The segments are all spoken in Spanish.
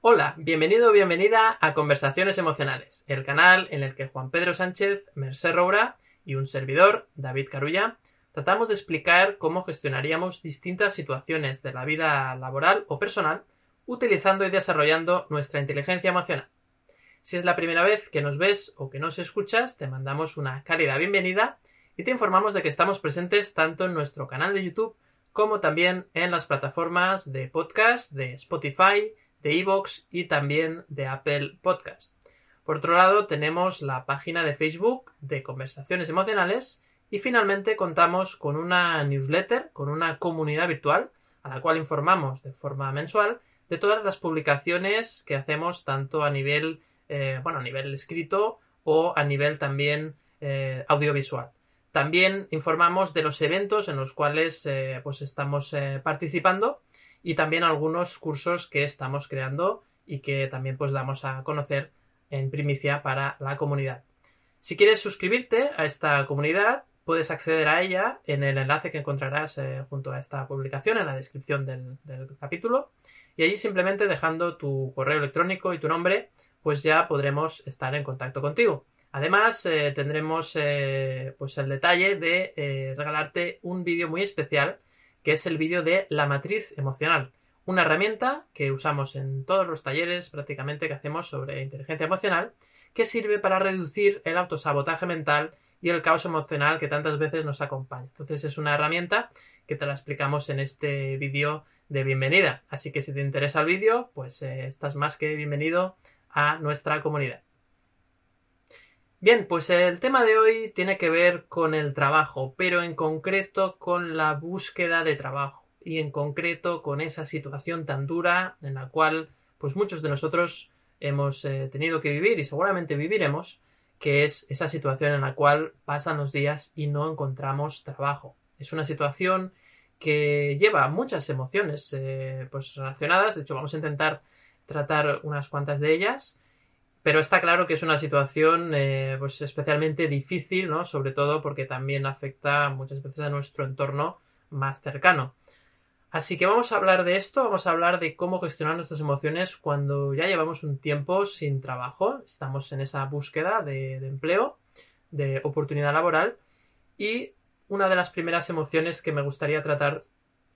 Hola, bienvenido o bienvenida a Conversaciones Emocionales, el canal en el que Juan Pedro Sánchez, Merced Roura y un servidor, David Carulla, tratamos de explicar cómo gestionaríamos distintas situaciones de la vida laboral o personal utilizando y desarrollando nuestra inteligencia emocional. Si es la primera vez que nos ves o que nos escuchas, te mandamos una cálida bienvenida y te informamos de que estamos presentes tanto en nuestro canal de YouTube como también en las plataformas de podcast de Spotify, de Evox y también de Apple Podcast. Por otro lado, tenemos la página de Facebook de Conversaciones Emocionales y finalmente contamos con una newsletter, con una comunidad virtual a la cual informamos de forma mensual de todas las publicaciones que hacemos tanto a nivel, eh, bueno, a nivel escrito o a nivel también eh, audiovisual. También informamos de los eventos en los cuales eh, pues estamos participando y también algunos cursos que estamos creando y que también pues damos a conocer en primicia para la comunidad. Si quieres suscribirte a esta comunidad, puedes acceder a ella en el enlace que encontrarás eh, junto a esta publicación en la descripción del, capítulo y allí simplemente dejando tu correo electrónico y tu nombre pues ya podremos estar en contacto contigo. Además eh, tendremos eh, pues el detalle de regalarte un vídeo muy especial que es el vídeo de la matriz emocional, una herramienta que usamos en todos los talleres prácticamente que hacemos sobre inteligencia emocional, que sirve para reducir el autosabotaje mental y el caos emocional que tantas veces nos acompaña. Entonces es una herramienta que te la explicamos en este vídeo de bienvenida. Así que si te interesa el vídeo, pues eh, estás más que bienvenido a nuestra comunidad. Bien, pues el tema de hoy tiene que ver con el trabajo, pero en concreto con la búsqueda de trabajo y en concreto con esa situación tan dura en la cual pues muchos de nosotros hemos eh, tenido que vivir y seguramente viviremos, que es esa situación en la cual pasan los días y no encontramos trabajo. Es una situación que lleva muchas emociones eh, pues relacionadas, de hecho vamos a intentar tratar unas cuantas de ellas pero está claro que es una situación eh, pues especialmente difícil, ¿no? Sobre todo porque también afecta muchas veces a nuestro entorno más cercano. Así que vamos a hablar de esto, vamos a hablar de cómo gestionar nuestras emociones cuando ya llevamos un tiempo sin trabajo, estamos en esa búsqueda de, de empleo, de oportunidad laboral y una de las primeras emociones que me gustaría tratar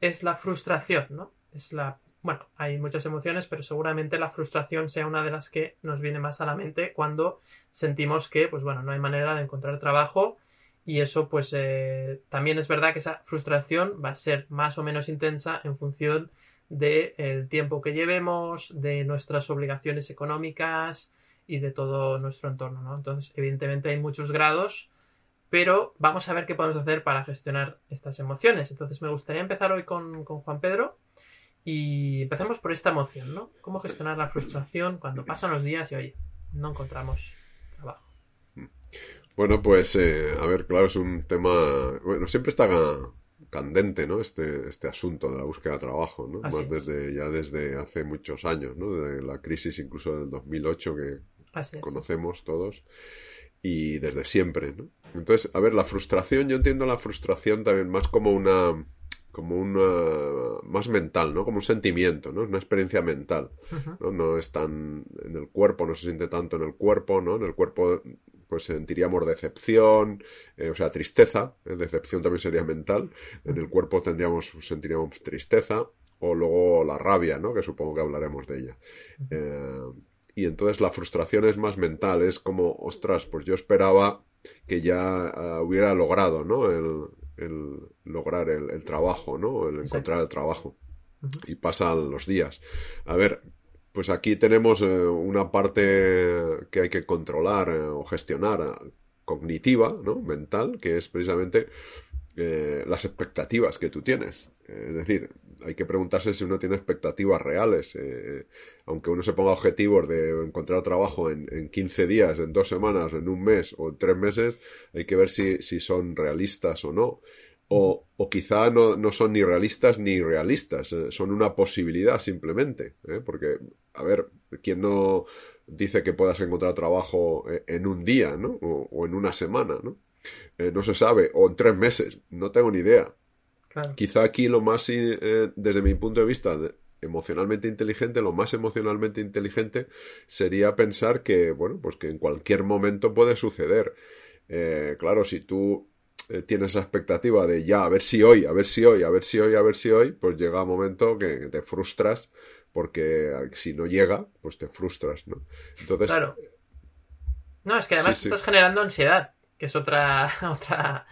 es la frustración, ¿no? Es la bueno, hay muchas emociones, pero seguramente la frustración sea una de las que nos viene más a la mente cuando sentimos que, pues bueno, no hay manera de encontrar trabajo y eso, pues eh, también es verdad que esa frustración va a ser más o menos intensa en función del tiempo que llevemos, de nuestras obligaciones económicas y de todo nuestro entorno, ¿no? Entonces, evidentemente hay muchos grados, pero vamos a ver qué podemos hacer para gestionar estas emociones. Entonces, me gustaría empezar hoy con, con Juan Pedro y empecemos por esta emoción, ¿no? ¿Cómo gestionar la frustración cuando pasan los días y, oye, no encontramos trabajo? Bueno, pues, eh, a ver, claro, es un tema... Bueno, siempre está candente, ¿no? Este, este asunto de la búsqueda de trabajo, ¿no? Más desde, ya desde hace muchos años, ¿no? De la crisis incluso del 2008 que conocemos todos y desde siempre, ¿no? Entonces, a ver, la frustración, yo entiendo la frustración también más como una como una más mental, ¿no? Como un sentimiento, ¿no? Es una experiencia mental, ¿no? No es tan en el cuerpo, no se siente tanto en el cuerpo, ¿no? En el cuerpo pues sentiríamos decepción, eh, o sea, tristeza, ¿eh? decepción también sería mental, en el cuerpo tendríamos, sentiríamos tristeza, o luego la rabia, ¿no? Que supongo que hablaremos de ella. Eh, y entonces la frustración es más mental, es como, ostras, pues yo esperaba que ya ah, hubiera logrado, ¿no? El, el lograr el, trabajo, ¿no? El encontrar el trabajo. Y pasan los días. A ver, pues aquí tenemos eh, una parte que hay que controlar eh, o gestionar eh, cognitiva, ¿no? Mental, que es precisamente las expectativas que tú tienes. es decir, hay que preguntarse si uno tiene expectativas reales. aunque uno se ponga objetivos de encontrar trabajo en, en, 15 días, en dos semanas, en un mes o en tres meses, hay que ver si, si son realistas o no. O, o quizá no, no, son ni realistas ni irrealistas, eh, son una posibilidad simplemente. ¿eh? Porque, a ver, ¿quién no dice que puedas encontrar trabajo eh, en un día, ¿no? O, en una semana, ¿no? no se sabe, o en tres meses, no tengo ni idea. Quizá aquí lo más, desde mi punto de vista, emocionalmente inteligente, lo más emocionalmente inteligente sería pensar que, bueno, pues que en cualquier momento puede suceder. Eh, claro, si tú eh, tienes esa expectativa de ya, a ver si hoy, a ver si hoy, a ver si hoy, a ver si hoy, pues llega un momento que te frustras porque si no llega, pues te frustras, ¿no? Entonces... Claro. No, es que además estás generando ansiedad, que es otra, otra,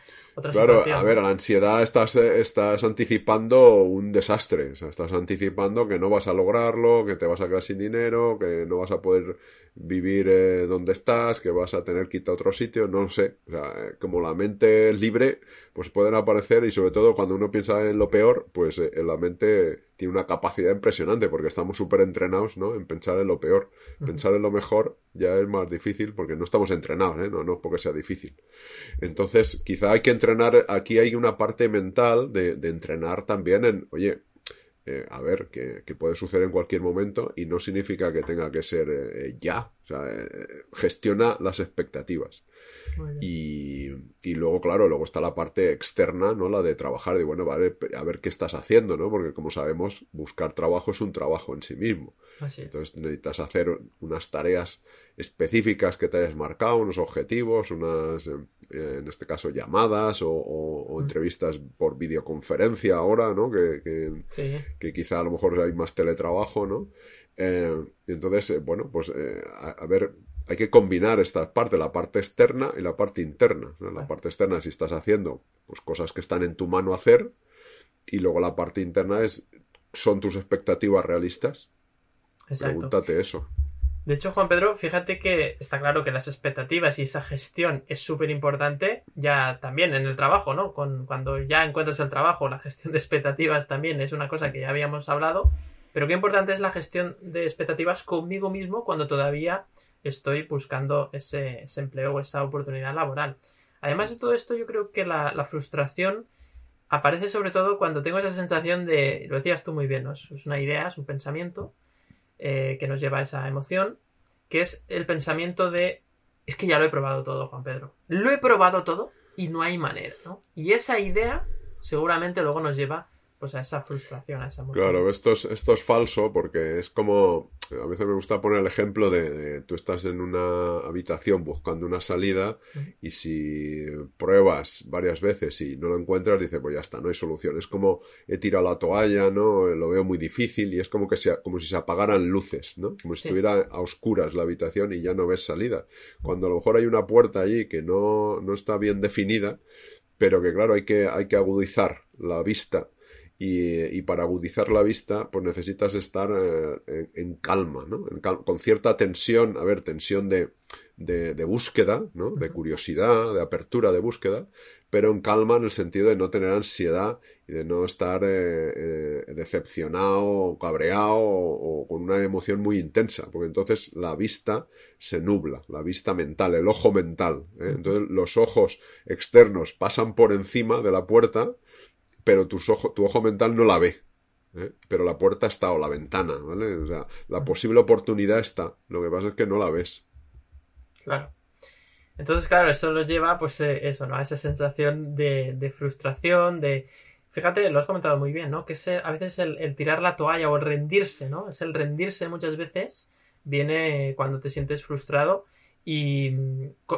claro, a ver, a la ansiedad estás, estás anticipando un desastre. O sea, estás anticipando que no vas a lograrlo, que te vas a quedar sin dinero, que no vas a poder vivir eh, donde estás, que vas a tener que irte a otro sitio, no sé. O sea, eh, como la mente es libre, pues pueden aparecer y sobre todo cuando uno piensa en lo peor, pues eh, en la mente tiene una capacidad impresionante porque estamos súper entrenados, ¿no? En pensar en lo peor. Pensar en lo mejor ya es más difícil porque no estamos entrenados, ¿eh? No, no porque sea difícil. Entonces, quizá hay que entrenar, aquí hay una parte mental de, de entrenar también en, oye, eh, a ver, que, puede suceder en cualquier momento y no significa que tenga que ser eh, ya. O sea, eh, gestiona las expectativas. Y, y, luego, claro, luego está la parte externa, ¿no? La de trabajar, de bueno, vale, a ver qué estás haciendo, ¿no? Porque como sabemos, buscar trabajo es un trabajo en sí mismo. Entonces necesitas hacer unas tareas específicas que te hayas marcado, unos objetivos, unas, eh, en este caso, llamadas o, mm. entrevistas por videoconferencia ahora, ¿no? Que, que, quizá a lo mejor hay más teletrabajo, ¿no? Eh, entonces, eh, bueno, pues a, ver, hay que combinar estas partes, la parte externa y la parte interna. La parte externa si estás haciendo pues, cosas que están en tu mano hacer y luego la parte interna es, ¿son tus expectativas realistas? Pregúntate eso. De hecho, Juan Pedro, fíjate que está claro que las expectativas y esa gestión es súper importante ya también en el trabajo, ¿no? Con, cuando ya encuentras el trabajo, la gestión de expectativas también es una cosa que ya habíamos hablado, pero qué importante es la gestión de expectativas conmigo mismo cuando todavía estoy buscando ese, empleo o esa oportunidad laboral. Además de todo esto, yo creo que la, frustración aparece sobre todo cuando tengo esa sensación de, lo decías tú muy bien, ¿no? es una idea, es un pensamiento, eh, que nos lleva a esa emoción, que es el pensamiento de es que ya lo he probado todo, Juan Pedro. Lo he probado todo y no hay manera, ¿no? Y esa idea seguramente luego nos lleva pues a esa frustración, a esa emoción. Claro, esto es, esto es falso porque es como a veces me gusta poner el ejemplo de, tú estás en una habitación buscando una salida y si pruebas varias veces y no lo encuentras, dices, pues ya está, no hay solución. Es como he tirado la toalla, ¿no? Lo veo muy difícil y es como que sea, como si se apagaran luces, ¿no? Como si estuviera a oscuras la habitación y ya no ves salida. Cuando a lo mejor hay una puerta allí que no, no está bien definida, pero que claro, hay que, hay que agudizar la vista y, para agudizar la vista, pues necesitas estar eh, en, calma, ¿no? con cierta tensión, a ver, tensión de, de, búsqueda, ¿no? De curiosidad, de apertura de búsqueda, pero en calma en el sentido de no tener ansiedad y de no estar eh, eh, decepcionado cabreado o, con una emoción muy intensa, porque entonces la vista se nubla, la vista mental, el ojo mental. Entonces los ojos externos pasan por encima de la puerta, pero tus tu ojo mental no la ve. ¿eh? Pero la puerta está o la ventana, ¿vale? O sea, la posible oportunidad está. Lo que pasa es que no la ves. Claro. Entonces, claro, eso nos lleva, pues, eh, eso, ¿no? A esa sensación de, frustración, de. Fíjate, lo has comentado muy bien, ¿no? Que es, a veces el, el, tirar la toalla o el rendirse, ¿no? Es el rendirse muchas veces viene cuando te sientes frustrado y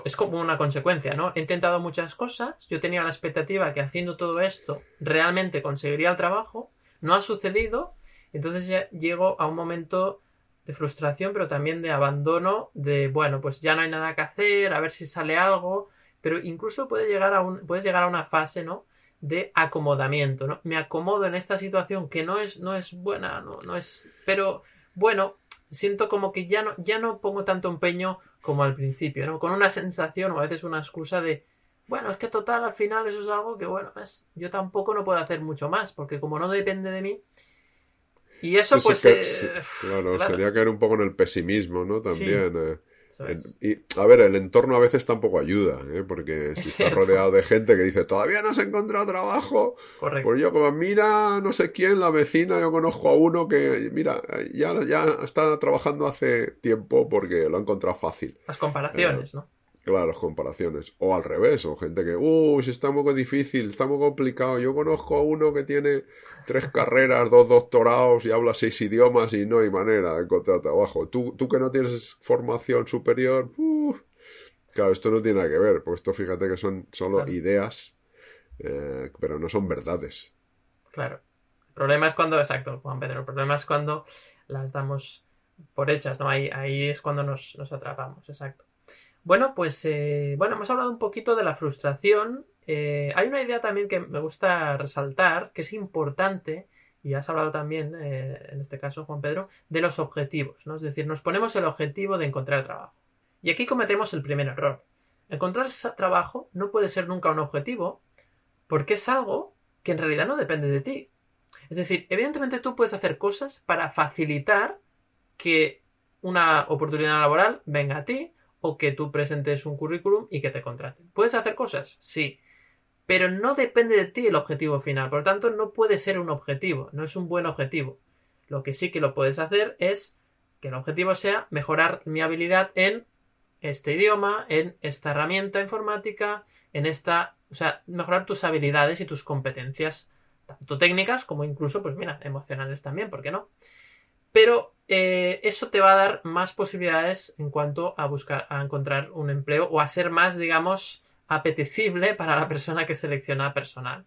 es como una consecuencia, ¿no? He intentado muchas cosas, yo tenía la expectativa que haciendo todo esto realmente conseguiría el trabajo, no ha sucedido, entonces ya llego a un momento de frustración, pero también de abandono, de bueno, pues ya no hay nada que hacer, a ver si sale algo, pero incluso puede llegar a un, puedes llegar a una fase, ¿no? de acomodamiento, ¿no? Me acomodo en esta situación que no es, no es buena, no, no es, pero bueno, siento como que ya no, ya no pongo tanto empeño como al principio, ¿no? Con una sensación o a veces una excusa de, bueno, es que total, al final eso es algo que, bueno, es, yo tampoco no puedo hacer mucho más, porque como no depende de mí. Y eso, pues. Eh, claro, sería caer un poco en el pesimismo, ¿no? También. Eh y, a ver, el entorno a veces tampoco ayuda, ¿eh? porque si estás rodeado de gente que dice, todavía no has encontrado trabajo, Correcto. pues yo como, mira, no sé quién, la vecina, yo conozco a uno que, mira, ya, ya está trabajando hace tiempo porque lo ha encontrado fácil. Las comparaciones, ¿no? Claro, comparaciones. O al revés, o gente que, uy, está muy difícil, está muy complicado. Yo conozco a uno que tiene tres carreras, dos doctorados y habla seis idiomas y no hay manera de encontrar trabajo. Tú, tú que no tienes formación superior, claro, esto no tiene nada que ver, porque esto fíjate que son solo ideas, eh, pero no son verdades. Claro. El problema es cuando, exacto, Juan Pedro, el problema es cuando las damos por hechas, ¿no? Ahí, ahí es cuando nos, nos atrapamos, exacto. Bueno, pues eh, bueno, hemos hablado un poquito de la frustración. Eh, hay una idea también que me gusta resaltar, que es importante, y has hablado también, eh, en este caso, Juan Pedro, de los objetivos, ¿no? Es decir, nos ponemos el objetivo de encontrar trabajo. Y aquí cometemos el primer error. Encontrar trabajo no puede ser nunca un objetivo, porque es algo que en realidad no depende de ti. Es decir, evidentemente tú puedes hacer cosas para facilitar que una oportunidad laboral venga a ti o que tú presentes un currículum y que te contraten. ¿Puedes hacer cosas? Sí. Pero no depende de ti el objetivo final. Por lo tanto, no puede ser un objetivo. No es un buen objetivo. Lo que sí que lo puedes hacer es que el objetivo sea mejorar mi habilidad en este idioma, en esta herramienta informática, en esta. O sea, mejorar tus habilidades y tus competencias, tanto técnicas como incluso, pues mira, emocionales también, ¿por qué no? Pero eh, eso te va a dar más posibilidades en cuanto a buscar, a encontrar un empleo o a ser más, digamos, apetecible para la persona que selecciona personal.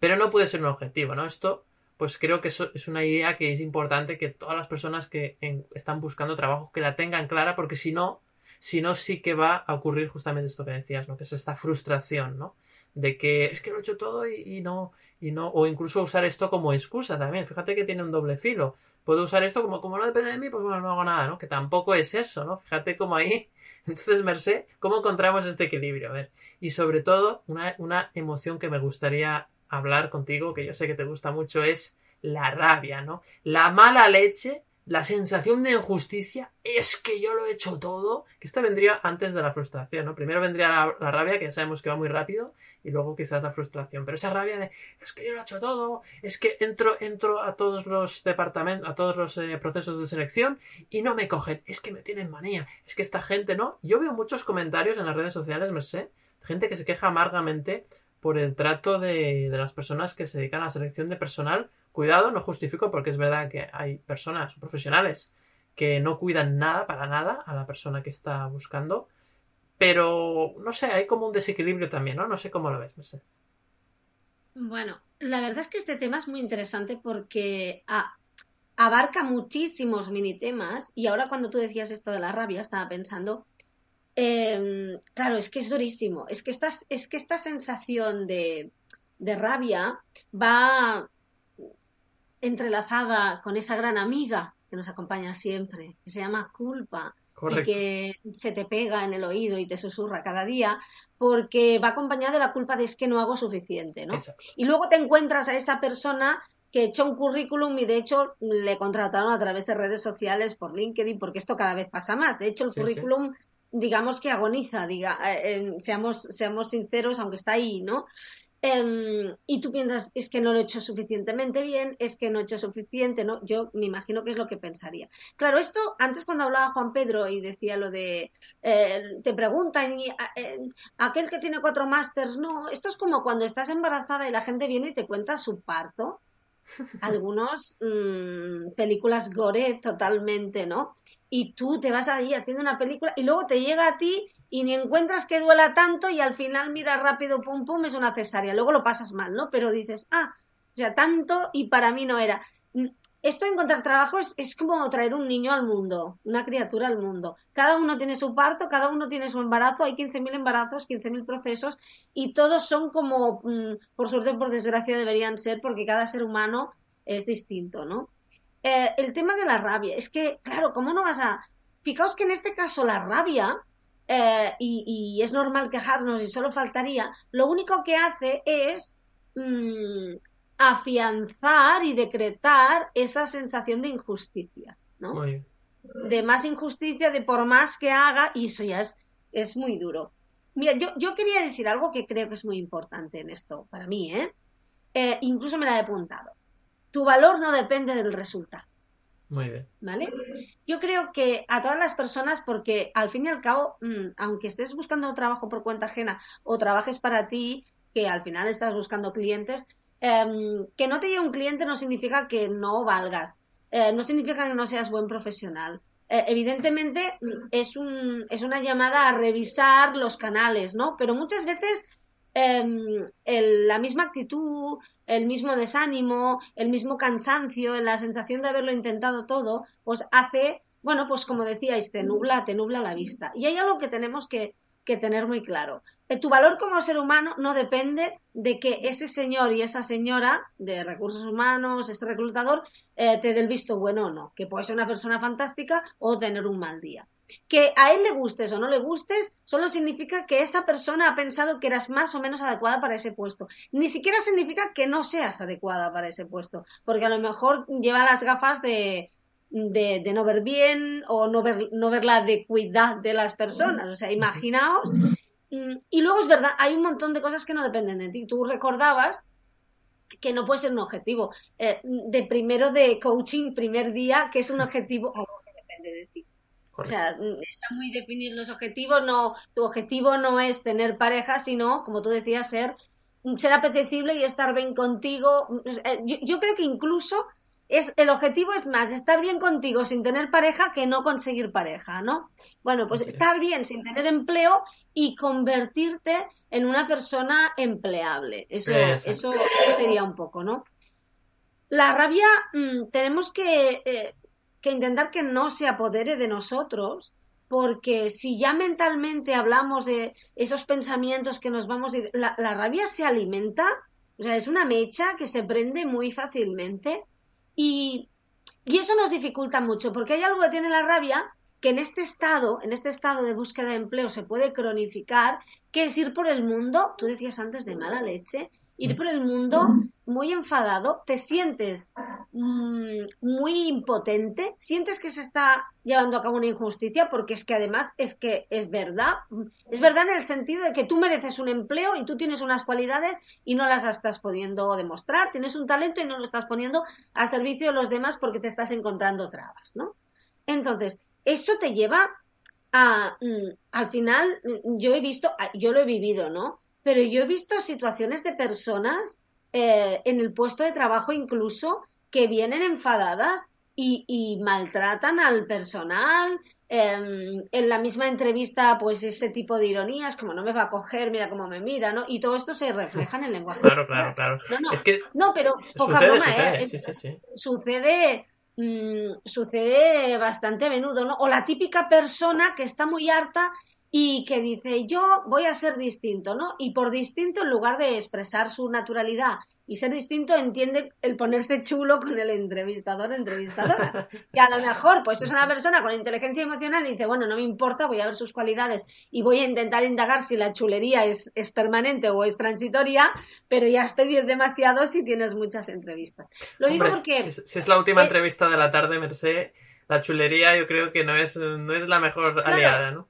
Pero no puede ser un objetivo, ¿no? Esto, pues creo que eso es una idea que es importante que todas las personas que están buscando trabajo que la tengan clara, porque si no, si no, sí que va a ocurrir justamente esto que decías, ¿no? Que es esta frustración, ¿no? De que es que lo he hecho todo y no, y no, o incluso usar esto como excusa también. Fíjate que tiene un doble filo. Puedo usar esto como, como no depende de mí, pues no hago nada, ¿no? Que tampoco es eso, ¿no? Fíjate cómo ahí. Entonces, Merced, ¿cómo encontramos este equilibrio? A ver. Y sobre todo, una, una emoción que me gustaría hablar contigo, que yo sé que te gusta mucho, es la rabia, ¿no? La mala leche la sensación de injusticia es que yo lo he hecho todo, que esta vendría antes de la frustración, ¿no? Primero vendría la, rabia, que ya sabemos que va muy rápido, y luego quizás la frustración, pero esa rabia de es que yo lo he hecho todo, es que entro, entro a todos los departamentos, a todos los eh, procesos de selección y no me cogen, es que me tienen manía, es que esta gente, ¿no? Yo veo muchos comentarios en las redes sociales, me sé, gente que se queja amargamente por el trato de, de las personas que se dedican a la selección de personal Cuidado, no justifico porque es verdad que hay personas profesionales que no cuidan nada, para nada, a la persona que está buscando. Pero, no sé, hay como un desequilibrio también, ¿no? No sé cómo lo ves, Mercedes. Bueno, la verdad es que este tema es muy interesante porque abarca muchísimos mini temas y ahora cuando tú decías esto de la rabia estaba pensando, em, claro, es que es durísimo, es que, estás, es que esta sensación de, de rabia va entrelazada con esa gran amiga que nos acompaña siempre, que se llama culpa. Y que se te pega en el oído y te susurra cada día, porque va acompañada de la culpa de es que no hago suficiente, ¿no? Y luego te encuentras a esa persona que echó un currículum y de hecho le contrataron a través de redes sociales por LinkedIn, porque esto cada vez pasa más. De hecho, el currículum, digamos que agoniza, diga, eh, eh, seamos, seamos sinceros, aunque está ahí, ¿no? Em, y tú piensas, es que no lo he hecho suficientemente bien, es que no he hecho suficiente, ¿no? Yo me imagino que es lo que pensaría. Claro, esto antes cuando hablaba Juan Pedro y decía lo de, eh, te preguntan, y, eh, aquel que tiene cuatro másters, no, esto es como cuando estás embarazada y la gente viene y te cuenta su parto. Algunos mm, películas gore totalmente, ¿no? Y tú te vas ahí haciendo una película y luego te llega a ti y ni encuentras que duela tanto y al final miras rápido, pum, pum, es una cesárea. Luego lo pasas mal, ¿no? Pero dices, ah, o sea, tanto y para mí no era. Mm, esto de encontrar trabajo es, como traer un niño al mundo, una criatura al mundo. Cada uno tiene su parto, cada uno tiene su embarazo, hay 15.000 embarazos, 15.000 procesos y todos son como, mm, por suerte o por desgracia deberían ser, porque cada ser humano es distinto, ¿no? Eh, el tema de la rabia, es que, claro, ¿cómo no vas a... Fijaos que en este caso la rabia eh, y, es normal quejarnos y solo faltaría, lo único que hace es mm, afianzar y decretar esa sensación de injusticia, ¿no? De más injusticia, de por más que haga, y eso ya es, es muy duro. Mira, yo, yo quería decir algo que creo que es muy importante en esto, para mí, ¿eh? eh incluso me la he apuntado. Tu valor no depende del resultado. Muy bien. ¿Vale? Yo creo que a todas las personas, porque al fin y al cabo, mm, aunque estés buscando trabajo por cuenta ajena o trabajes para ti, que al final estás buscando clientes, em, que no te llegue un cliente no significa que no valgas, eh, no significa que no seas buen profesional. Eh, evidentemente mm, es, un, es una llamada a revisar los canales, ¿no? Pero muchas veces em, la misma actitud, el mismo desánimo, el mismo cansancio, la sensación de haberlo intentado todo, pues hace, bueno, pues como decíais, te nubla, te nubla la vista. Y hay algo que tenemos que, que tener muy claro. Eh, tu valor como ser humano no depende de que ese señor y esa señora de recursos humanos, este reclutador, eh, te dé el visto bueno o no, que puede ser una persona fantástica o tener un mal día. Que a él le gustes o no le gustes, solo significa que esa persona ha pensado que eras más o menos adecuada para ese puesto. Ni siquiera significa que no seas adecuada para ese puesto, porque a lo mejor lleva las gafas de, de, no ver bien o no ver, no ver la adecuidad de las personas. O sea, imaginaos. Mm, y luego es verdad, hay un montón de cosas que no dependen de ti. Tú recordabas que no puede ser un objetivo. Eh, de primero de coaching, primer día, que es un objetivo, que depende de ti. O sea, mm, está muy definir los objetivos, no, tu objetivo no es tener pareja, sino, como tú decías, ser, ser apetecible y estar bien contigo. Eh, yo, creo que incluso es, el objetivo es más estar bien contigo sin tener pareja que no conseguir pareja, ¿no? Bueno, pues estar bien sin tener empleo y convertirte en una persona empleable. Eso, eso, eso, sería un poco, ¿no? La rabia mm, tenemos que eh, que intentar que no se apodere de nosotros, porque si ya mentalmente hablamos de esos pensamientos que nos vamos, la, la rabia se alimenta, o sea, es una mecha que se prende muy fácilmente. Y, y eso nos dificulta mucho, porque hay algo que tiene la rabia que en este estado, en este estado de búsqueda de empleo se puede cronificar, que es ir por el mundo, tú decías antes de mala leche, ir por el mundo muy enfadado, te sientes mm, muy impotente, sientes que se está llevando a cabo una injusticia, porque es que además es que es verdad, es verdad en el sentido de que tú mereces un empleo y tú tienes unas cualidades y no las estás pudiendo demostrar, tienes un talento y no lo estás poniendo a servicio de los demás porque te estás encontrando trabas, ¿no? Entonces, eso te lleva a, mm, al final, mm, yo he visto, yo lo he vivido, ¿no? Pero yo he visto situaciones de personas eh, en el puesto de trabajo incluso que vienen enfadadas y, maltratan al personal. Em, en la misma entrevista, pues ese tipo de ironías, como no me va a coger, mira cómo me mira, ¿no? Y todo esto se refleja en el lenguaje. Claro, claro, claro. No, no, es que no pero poca broma, sucede, ¿eh? Sí, sí, sí. Sucede mm, sucede bastante a menudo, ¿no? O la típica persona que está muy harta y que dice yo voy a ser distinto, ¿no? Y por distinto, en lugar de expresar su naturalidad y ser distinto, entiende el ponerse chulo con el entrevistador, entrevistadora. Que a lo mejor, pues es una persona con inteligencia emocional y dice, bueno, no me importa, voy a ver sus cualidades y voy a intentar indagar si la chulería es, es permanente o es transitoria, pero ya has pedido demasiado si tienes muchas entrevistas. Lo digo porque... Si, es la última eh, entrevista de la tarde, Merced, la chulería yo creo que no es, no es la mejor aliada, ¿no?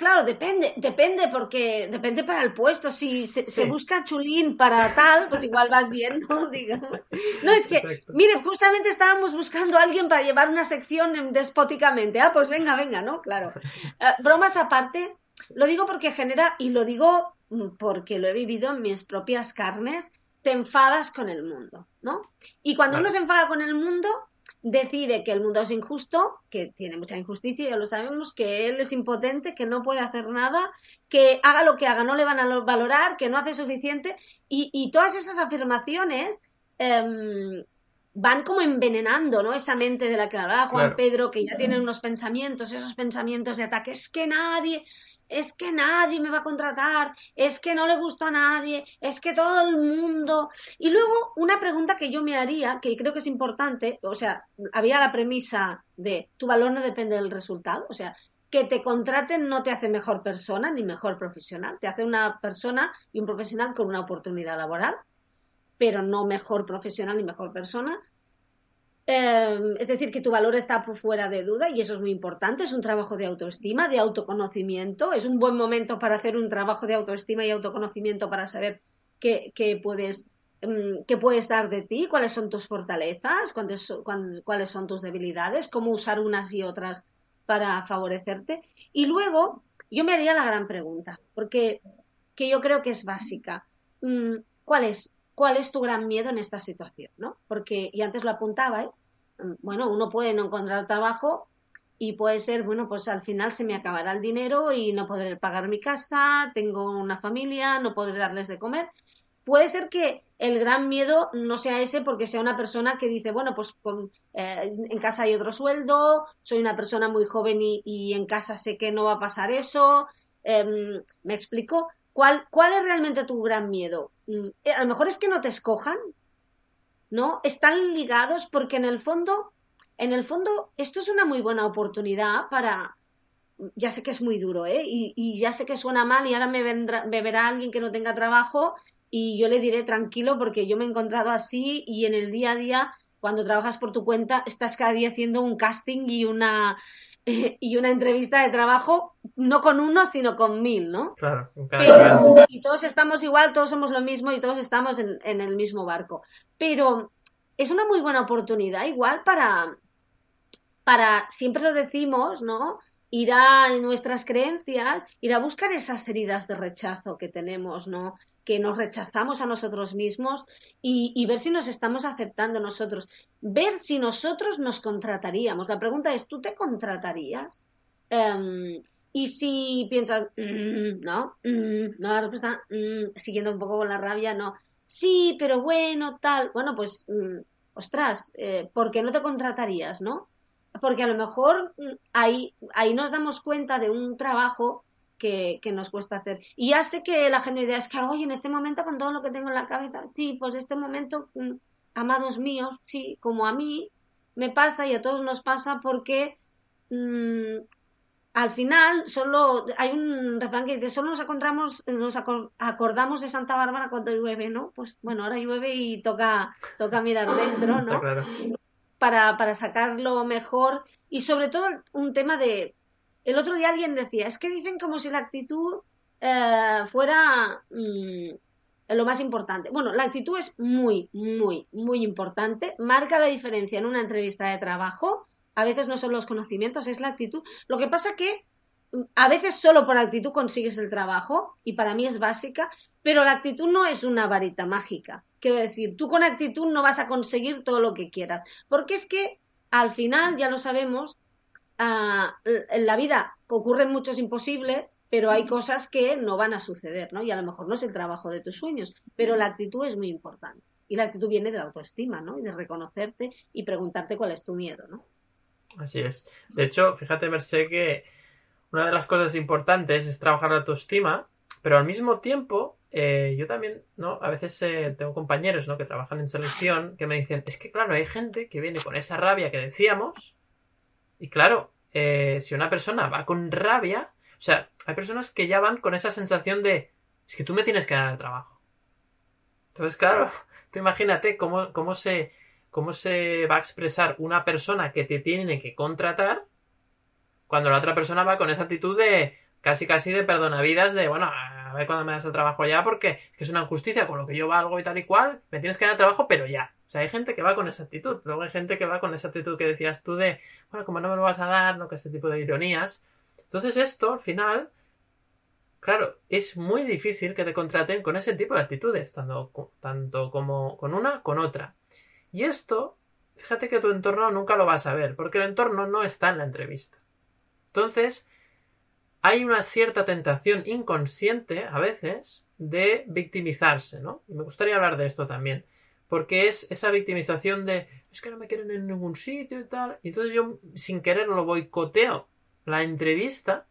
Claro, depende, depende porque depende para el puesto. Si se, busca chulín para tal, pues igual vas bien, ¿no? Digamos. No, es que, mire, justamente estábamos buscando a alguien para llevar una sección despóticamente. Ah, pues venga, venga, ¿no? Claro. Eh, bromas aparte, lo digo porque genera, y lo digo mm, porque lo he vivido en mis propias carnes, te enfadas con el mundo, ¿no? Y cuando uno se enfada con el mundo, decide que el mundo es injusto, que tiene mucha injusticia, ya lo sabemos, que él es impotente, que no puede hacer nada, que haga lo que haga, no le van a valorar, que no hace suficiente, y, todas esas afirmaciones em, van como envenenando, ¿no? Esa mente de la que hablaba Juan Pedro, que ya tiene unos pensamientos, esos pensamientos de ataque, es que nadie, es que nadie me va a contratar, es que no le gusta a nadie, es que todo el mundo. Y luego una pregunta que yo me haría, que creo que es importante, o sea, había la premisa de tu valor no depende del resultado, o sea, que te contraten no te hace mejor persona ni mejor profesional, te hace una persona y un profesional con una oportunidad laboral, pero no mejor profesional ni mejor persona. Em, es decir, que tu valor está por fuera de duda y eso es muy importante. Es un trabajo de autoestima, de autoconocimiento. Es un buen momento para hacer un trabajo de autoestima y autoconocimiento para saber qué, puedes mm, qué puedes dar de ti, cuáles son tus fortalezas, cuáles son tus debilidades, cómo usar unas y otras para favorecerte. Y luego yo me haría la gran pregunta, porque que yo creo que es básica. Mm, ¿Cuál es, cuál es tu gran miedo en esta situación? ¿no? Porque, y antes lo apuntabais, mm, bueno, uno puede no encontrar trabajo y puede ser, bueno, pues al final se me acabará el dinero y no podré pagar mi casa, tengo una familia, no podré darles de comer. Puede ser que el gran miedo no sea ese porque sea una persona que dice, bueno, pues eh, en casa hay otro sueldo, soy una persona muy joven y, en casa sé que no va a pasar eso. Em, ¿Me explico? ¿Cuál, ¿Cuál es realmente tu gran miedo? Mm, eh, a lo mejor es que no te escojan, ¿no? Están ligados porque en el fondo, en el fondo, esto es una muy buena oportunidad para, ya sé que es muy duro, ¿eh? Y, y, ya sé que suena mal y ahora me, vendrá, me verá alguien que no tenga trabajo y yo le diré tranquilo porque yo me he encontrado así y en el día a día, cuando trabajas por tu cuenta, estás cada día haciendo un casting y una, y una entrevista de trabajo, no con uno, sino con mil, ¿no? Claro, y todos estamos igual, todos somos lo mismo y todos estamos en, en el mismo barco. Pero es una muy buena oportunidad igual para, para, siempre lo decimos, ¿no? Ir a nuestras creencias, ir a buscar esas heridas de rechazo que tenemos, ¿no? Que nos rechazamos a nosotros mismos y, ver si nos estamos aceptando nosotros, ver si nosotros nos contrataríamos. La pregunta es, ¿tú te contratarías? Em, y si piensas, mm, no, mm, no, la respuesta, mm, siguiendo un poco con la rabia, no, sí, pero bueno, tal, bueno, pues, ostras, eh, ¿por qué no te contratarías, no? Porque a lo mejor mm, ahí, ahí nos damos cuenta de un trabajo que, que, nos cuesta hacer. Y ya sé que la idea es que, oye, en este momento con todo lo que tengo en la cabeza, sí, pues este momento, mm, amados míos, sí, como a mí me pasa y a todos nos pasa porque mmm, al final solo hay un refrán que dice, solo nos encontramos, nos acordamos de Santa Bárbara cuando llueve, ¿no? Pues bueno, ahora llueve y toca, toca mirar dentro, ¿no? Para, para sacarlo mejor y sobre todo un tema de... El otro día alguien decía, es que dicen como si la actitud eh, fuera mm, lo más importante. Bueno, la actitud es muy, muy, muy importante, marca la diferencia en una entrevista de trabajo. A veces no son los conocimientos, es la actitud. Lo que pasa que a veces solo por actitud consigues el trabajo y para mí es básica, pero la actitud no es una varita mágica. Quiero decir, tú con actitud no vas a conseguir todo lo que quieras. Porque es que al final, ya lo sabemos, ah, en la vida ocurren muchos imposibles, pero hay cosas que no van a suceder, ¿no? Y a lo mejor no es el trabajo de tus sueños, pero la actitud es muy importante. Y la actitud viene de la autoestima, ¿no? Y de reconocerte y preguntarte cuál es tu miedo, ¿no? Así es. De hecho, fíjate, Mercé, que una de las cosas importantes es trabajar la autoestima, pero al mismo tiempo eh, yo también, ¿no? A veces eh, tengo compañeros, ¿no? Que trabajan en selección que me dicen, es que claro, hay gente que viene con esa rabia que decíamos y claro, eh, si una persona va con rabia, o sea, hay personas que ya van con esa sensación de, es que tú me tienes que dar el trabajo. Entonces, claro, tú imagínate cómo, cómo, se, cómo se va a expresar una persona que te tiene que contratar cuando la otra persona va con esa actitud de casi casi de perdonavidas de, bueno, a ver cuándo me das el trabajo ya, porque es una injusticia con lo que yo valgo y tal y cual, me tienes que dar el trabajo, pero ya. O sea, hay gente que va con esa actitud. Luego hay gente que va con esa actitud que decías tú de, bueno, como no me lo vas a dar, no que este tipo de ironías. Entonces esto, al final, claro, es muy difícil que te contraten con ese tipo de actitudes, tanto, tanto como con una, con otra. Y esto, fíjate que tu entorno nunca lo vas a ver, porque el entorno no está en la entrevista. Entonces, hay una cierta tentación inconsciente a veces de victimizarse, ¿no? Y me gustaría hablar de esto también, porque es esa victimización de es que no me quieren en ningún sitio y tal, y entonces yo sin querer lo boicoteo la entrevista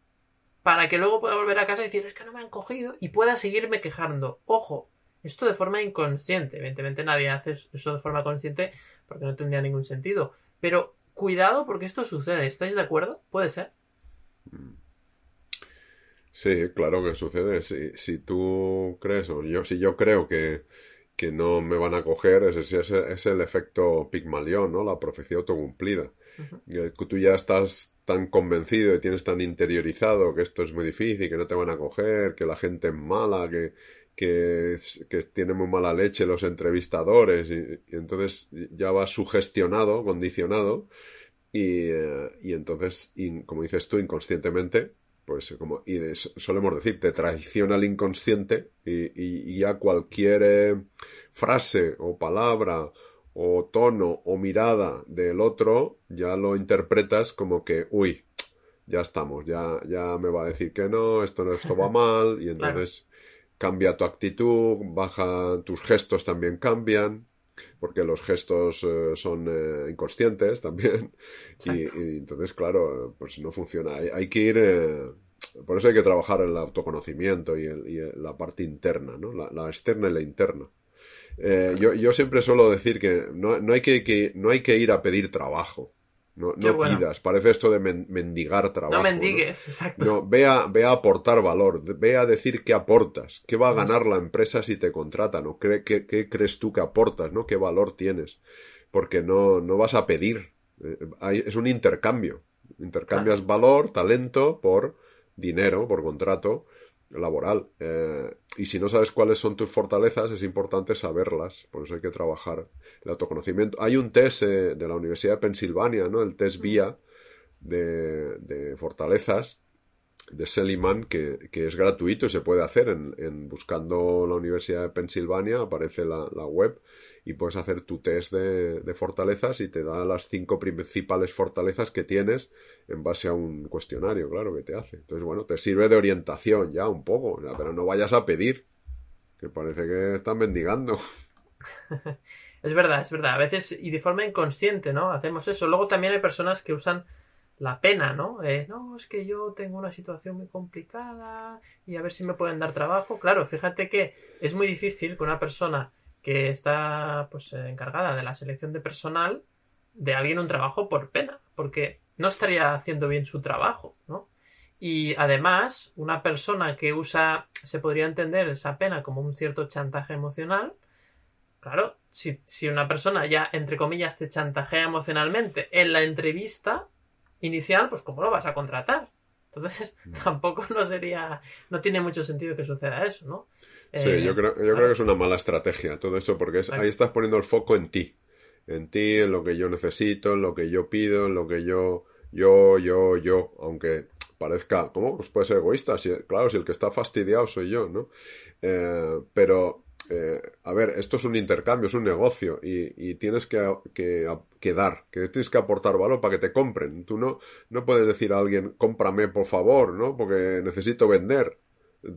para que luego pueda volver a casa y decir es que no me han cogido y pueda seguirme quejando. Ojo, esto de forma inconsciente, evidentemente nadie hace eso de forma consciente porque no tendría ningún sentido, pero cuidado porque esto sucede, ¿estáis de acuerdo? ¿Puede ser? Sí, claro que sucede. Si, si tú crees, o yo, si yo creo que, que no me van a coger, es, es, es el efecto Pigmalión, ¿no? La profecía autocumplida. Que tú ya estás tan convencido y tienes tan interiorizado que esto es muy difícil, que no te van a coger, que la gente es mala, que, que, que tiene muy mala leche los entrevistadores y, entonces ya va sugestionado, condicionado y, eh, y entonces, como dices tú, inconscientemente, pues como, y solemos decir, te traiciona el inconsciente y, y ya cualquier eh, frase o palabra o tono o mirada del otro ya lo interpretas como que, uy, ya estamos, ya, ya me va a decir que no, esto no, esto va mal, y entonces cambia tu actitud, baja, tus gestos también cambian, porque los gestos eh, son eh, inconscientes también, y, entonces, claro, pues no funciona. Hay, que ir, eh, por eso hay que trabajar el autoconocimiento y, la parte interna, ¿no? La, externa y la interna. yo, yo siempre suelo decir que no, no, hay que, no hay que ir a pedir trabajo. No, no pidas, parece esto de mendigar trabajo. No mendigues, exacto. No, ve a, ve a, aportar valor, ve a decir qué aportas, qué va a ganar la empresa si te contratan, o qué, qué, crees tú que aportas, ¿no? ¿Qué valor tienes? Porque no, no vas a pedir, eh, es un intercambio. Intercambias valor, talento por dinero, por contrato, laboral. Eh, y si no sabes cuáles son tus fortalezas, es importante saberlas. Por eso hay que trabajar el autoconocimiento. Hay un test eh, de la Universidad de Pensilvania, ¿no? El test VIA de, de fortalezas de Seliman que, que, es gratuito y se puede hacer en, en buscando la Universidad de Pensilvania, aparece la, la web y puedes hacer tu test de, fortalezas y te da las cinco principales fortalezas que tienes en base a un cuestionario, claro, que te hace. Entonces, bueno, te sirve de orientación ya un poco, pero no vayas a pedir, que parece que están mendigando. es verdad, es verdad. A veces, y de forma inconsciente, ¿no? Hacemos eso. Luego también hay personas que usan la pena, ¿no? Eh, no, es que yo tengo una situación muy complicada y a ver si me pueden dar trabajo. Claro, fíjate que es muy difícil que una persona que está pues encargada de la selección de personal de alguien un trabajo por pena, porque no estaría haciendo bien su trabajo, ¿no? Y además, una persona que usa, se podría entender esa pena como un cierto chantaje emocional, claro, si, si una persona ya, entre comillas, te chantajea emocionalmente en la entrevista, inicial, pues ¿cómo lo vas a contratar? Entonces, tampoco no sería, no tiene mucho sentido que suceda eso, ¿no? Sí, eh, yo, creo, yo creo que es una mala estrategia todo eso, porque ahí estás poniendo el foco en ti, en ti, en lo que yo necesito, en lo que yo pido, en lo que yo, yo, yo, yo, aunque parezca, ¿cómo? Pues puede ser egoísta, si, claro, si el que está fastidiado soy yo, ¿no? Eh, pero eh, a ver, esto es un intercambio, es un negocio y, tienes que, dar, que tienes que aportar valor para que te compren. Tú no, no puedes decir a alguien, cómprame por favor, ¿no? Porque necesito vender.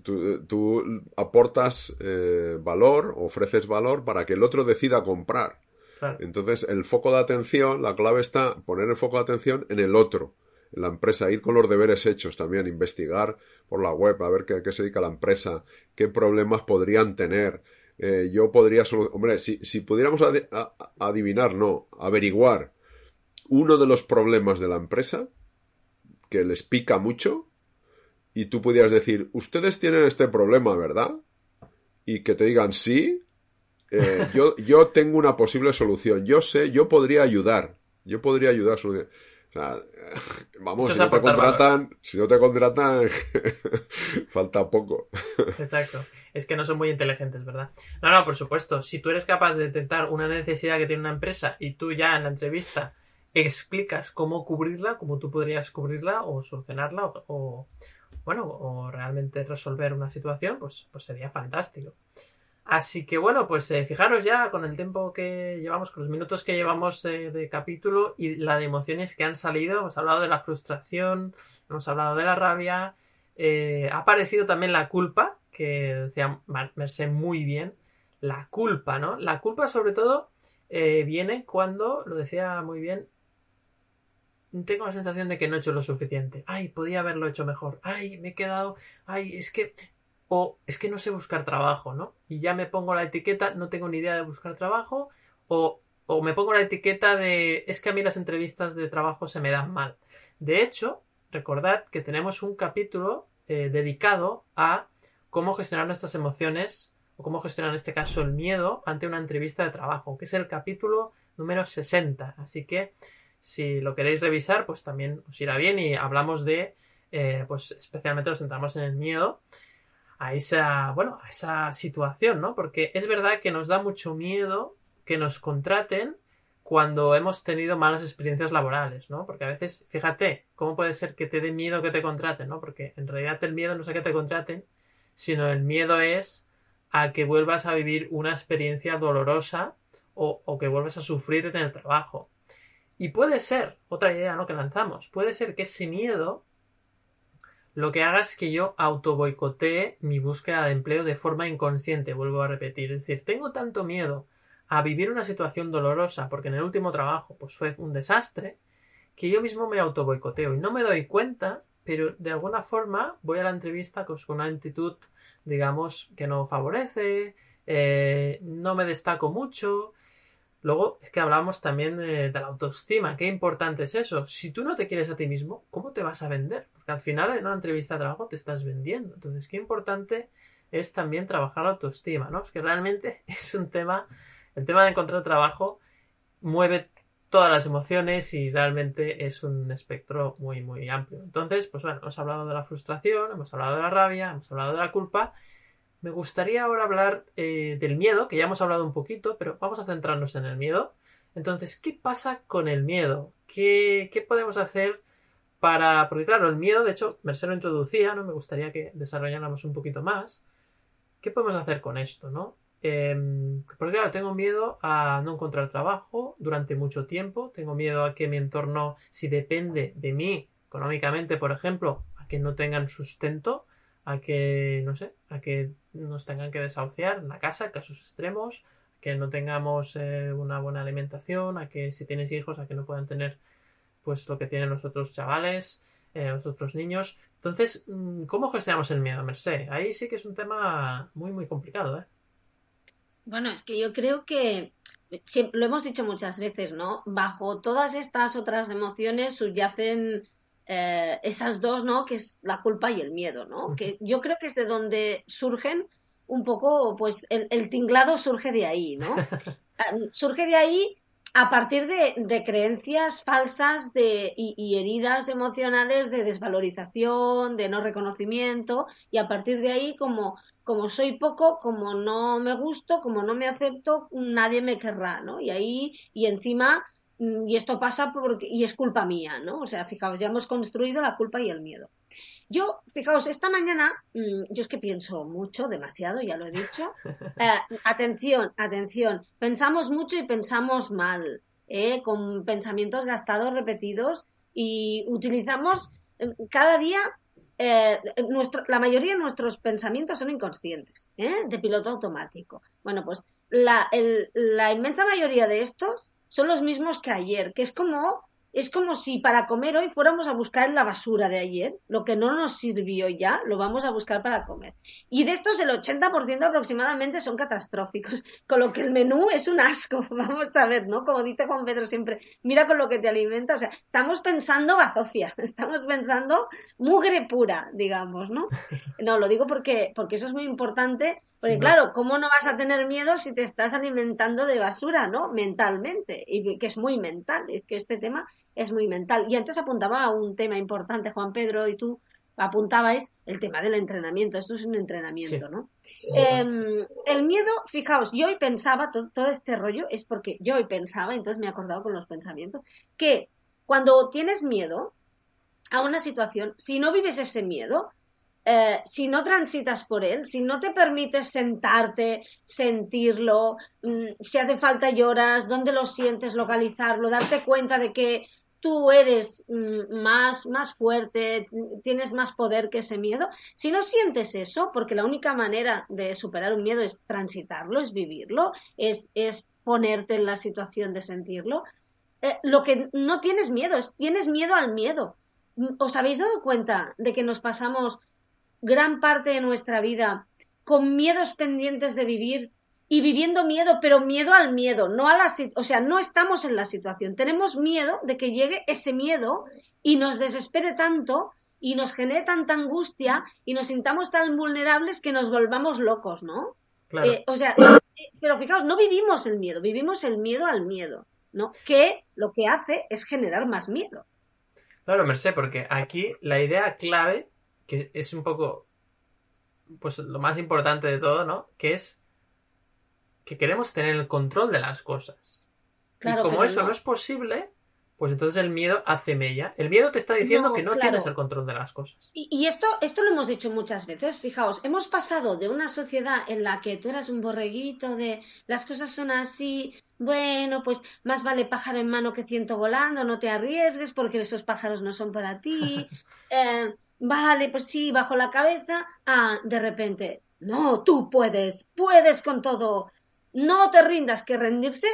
Tú, aportas eh, valor, ofreces valor para que el otro decida comprar. Entonces, el foco de atención, la clave está poner el foco de atención en el otro, en la empresa, ir con los deberes hechos también, investigar por la web, a ver qué, qué se dedica la empresa, qué problemas podrían tener, eh, yo podría Hombre, si, si pudiéramos adivinar, no, averiguar uno de los problemas de la empresa que les pica mucho y tú pudieras decir, ustedes tienen este problema, ¿verdad? Y que te digan sí, eh, yo, yo tengo una posible solución, yo sé, yo podría ayudar, yo podría ayudar. O sea, vamos, si no te contratan, si no te contratan, falta poco. Exacto es que no son muy inteligentes, ¿verdad? No, no, por supuesto. Si tú eres capaz de detectar una necesidad que tiene una empresa y tú ya en la entrevista explicas cómo cubrirla, cómo tú podrías cubrirla o solucionarla o, bueno, o realmente resolver una situación, pues, pues sería fantástico. Así que bueno, pues eh, fijaros ya con el tiempo que llevamos, con los minutos que llevamos de capítulo y la de emociones que han salido. Hemos hablado de la frustración, hemos hablado de la rabia, eh, ha aparecido también la culpa, que decía Merced muy bien, la culpa, ¿no? La culpa sobre todo eh, viene cuando, lo decía muy bien, tengo la sensación de que no he hecho lo suficiente. Ay, podía haberlo hecho mejor. Ay, me he quedado. Ay, es que. O es que no sé buscar trabajo, ¿no? Y ya me pongo la etiqueta, no tengo ni idea de buscar trabajo. O, o me pongo la etiqueta de. Es que a mí las entrevistas de trabajo se me dan mal. De hecho, recordad que tenemos un capítulo eh, dedicado a cómo gestionar nuestras emociones o cómo gestionar en este caso el miedo ante una entrevista de trabajo, que es el capítulo número 60. Así que si lo queréis revisar, pues también os irá bien y hablamos de, eh, pues especialmente nos centramos en el miedo. a esa, bueno, a esa situación, ¿no? Porque es verdad que nos da mucho miedo que nos contraten cuando hemos tenido malas experiencias laborales, ¿no? Porque a veces, fíjate, ¿cómo puede ser que te dé miedo que te contraten, ¿no? Porque en realidad el miedo no es a que te contraten, sino el miedo es a que vuelvas a vivir una experiencia dolorosa o, o que vuelvas a sufrir en el trabajo. Y puede ser, otra idea, ¿no? Que lanzamos, puede ser que ese miedo lo que haga es que yo auto boicotee mi búsqueda de empleo de forma inconsciente, vuelvo a repetir. Es decir, tengo tanto miedo a vivir una situación dolorosa porque en el último trabajo pues fue un desastre que yo mismo me auto boicoteo y no me doy cuenta, pero de alguna forma voy a la entrevista con una actitud, digamos, que no favorece, eh, no me destaco mucho, Luego es que hablamos también de, la autoestima. Qué importante es eso. Si tú no te quieres a ti mismo, ¿cómo te vas a vender? Porque al final en una entrevista de trabajo te estás vendiendo. Entonces, qué importante es también trabajar la autoestima, ¿no? Es que realmente es un tema, el tema de encontrar trabajo mueve todas las emociones y realmente es un espectro muy, muy amplio. Entonces, pues bueno, hemos hablado de la frustración, hemos hablado de la rabia, hemos hablado de la culpa me gustaría ahora hablar eh, del miedo, que ya hemos hablado un poquito, pero vamos a centrarnos en el miedo. Entonces, ¿qué pasa con el miedo? ¿Qué, podemos hacer para...? Porque claro, el miedo, de hecho, Merced lo introducía, ¿no? Me gustaría que desarrolláramos un poquito más. ¿Qué podemos hacer con esto, no? Em, porque claro, tengo miedo a no encontrar trabajo durante mucho tiempo, tengo miedo a que mi entorno, si depende de mí económicamente, por ejemplo, a que no tengan sustento, a que, no sé, a que nos tengan que desahuciar en la casa, casos extremos, que no tengamos eh, una buena alimentación, a que si tienes hijos, a que no puedan tener pues lo que tienen los otros chavales, eh, los otros niños. Entonces, mm, ¿cómo gestionamos el miedo, Merced? Ahí sí que es un tema muy, muy complicado, ¿eh? Bueno, es que yo creo que lo hemos dicho muchas veces, ¿no? Bajo todas estas otras emociones subyacen eh, esas dos, ¿no? Que es la culpa y el miedo, ¿no? Que yo creo que es de donde surgen un poco, pues el, tinglado surge de ahí, ¿no? Surge de ahí a partir de, creencias falsas de, y, heridas emocionales de desvalorización, de no reconocimiento, y a partir de ahí, como, como soy poco, como no me gusto, como no me acepto, nadie me querrá, ¿no? Y ahí, y encima y esto pasa porque, y es culpa mía, ¿no? O sea, fijaos, ya hemos construido la culpa y el miedo. Yo, fijaos, esta mañana, mm, yo es que pienso mucho, demasiado, ya lo he dicho. Eh, atención, atención, pensamos mucho y pensamos mal, ¿eh? con pensamientos gastados, repetidos, y utilizamos eh, cada día nuestro, la mayoría de nuestros pensamientos son inconscientes, de piloto automático. Bueno, pues la, la, inmensa mayoría de estos son los mismos que ayer, que es como es como si para comer hoy fuéramos a buscar en la basura de ayer, lo que no nos sirvió ya, lo vamos a buscar para comer. Y de estos el 80% aproximadamente son catastróficos, con lo que el menú es un asco, vamos a ver, ¿no? Como dice Juan Pedro siempre, mira con lo que te alimenta, o sea, estamos pensando bazofia, estamos pensando mugre pura, digamos, ¿no? No, lo digo porque, porque eso es muy importante porque claro, ¿cómo no vas a tener miedo si te estás alimentando de basura, ¿no? Mentalmente, y que es muy mental, es que este tema es muy mental. Y antes apuntaba a un tema importante, Juan Pedro, y tú apuntabais el tema del entrenamiento. Esto es un entrenamiento, ¿no? Em, el miedo, fijaos, yo hoy pensaba, todo, todo, este rollo es porque yo hoy pensaba, entonces me he acordado con los pensamientos, que cuando tienes miedo a una situación, si no vives ese miedo, eh, si no transitas por él, si no te permites sentarte, sentirlo, mm, si hace falta lloras, dónde lo sientes, localizarlo, darte cuenta de que tú eres mm, más, más fuerte, tienes más poder que ese miedo. Si no sientes eso, porque la única manera de superar un miedo es transitarlo, es vivirlo, es, es ponerte en la situación de sentirlo, eh, lo que no tienes miedo es tienes miedo al miedo. ¿Os habéis dado cuenta de que nos pasamos gran parte de nuestra vida con miedos pendientes de vivir y viviendo miedo, pero miedo al miedo, no a la o sea, no estamos en la situación, tenemos miedo de que llegue ese miedo y nos desespere tanto y nos genere tanta angustia y nos sintamos tan vulnerables que nos volvamos locos, ¿no? Eh, o sea, eh, pero fijaos, no vivimos el miedo, vivimos el miedo al miedo, ¿no? Que lo que hace es generar más miedo. Claro, Merced, porque aquí la idea clave que es un poco pues lo más importante de todo, ¿no? Que es que queremos tener el control de las cosas. y como eso no. es posible, pues entonces el miedo hace mella. El miedo te está diciendo que no tienes el control de las cosas. Y, esto, esto lo hemos dicho muchas veces, fijaos, hemos pasado de una sociedad en la que tú eras un borreguito de las cosas son así, bueno, pues más vale pájaro en mano que ciento volando, no te arriesgues porque esos pájaros no son para ti. Eh, vale, pues sí, bajo la cabeza. Ah, de repente, no, tú puedes, puedes con todo. No te rindas, que rendirse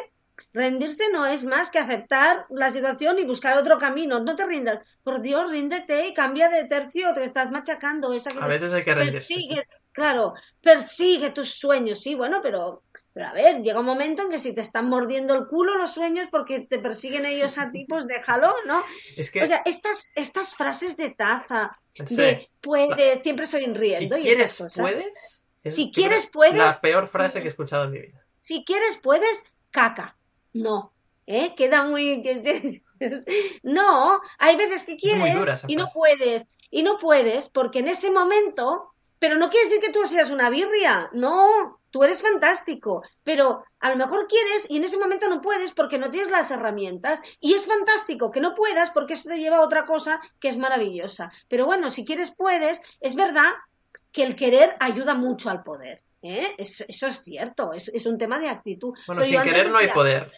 Rendirse no es más que aceptar la situación y buscar otro camino. No te rindas. Por Dios, ríndete y cambia de tercio, te estás machacando. Esa a veces hay que rendirse. Persigue, claro, persigue tus sueños. Sí, bueno, pero, pero a ver, llega un momento en que si te están mordiendo el culo los sueños porque te persiguen ellos a ti, pues déjalo, ¿no? Es que... O sea, estas, estas frases de taza, de puedes, siempre soy riendo. Si quieres, puedes. Si quieres, puedes. La peor frase que he escuchado en mi vida. Si quieres, puedes, caca. No, ¿eh? Queda muy... no, hay veces que quieres y no puedes. Y no puedes porque en ese momento... Pero no quiere decir que tú seas una birria. No, tú eres fantástico. Pero a lo mejor quieres y en ese momento no puedes porque no tienes las herramientas. Y es fantástico que no puedas porque eso te lleva a otra cosa que es maravillosa. Pero bueno, si quieres puedes. Es verdad que el querer ayuda mucho al poder. ¿eh? Eso, es cierto, es, un tema de actitud. Bueno, sin querer no hay poder.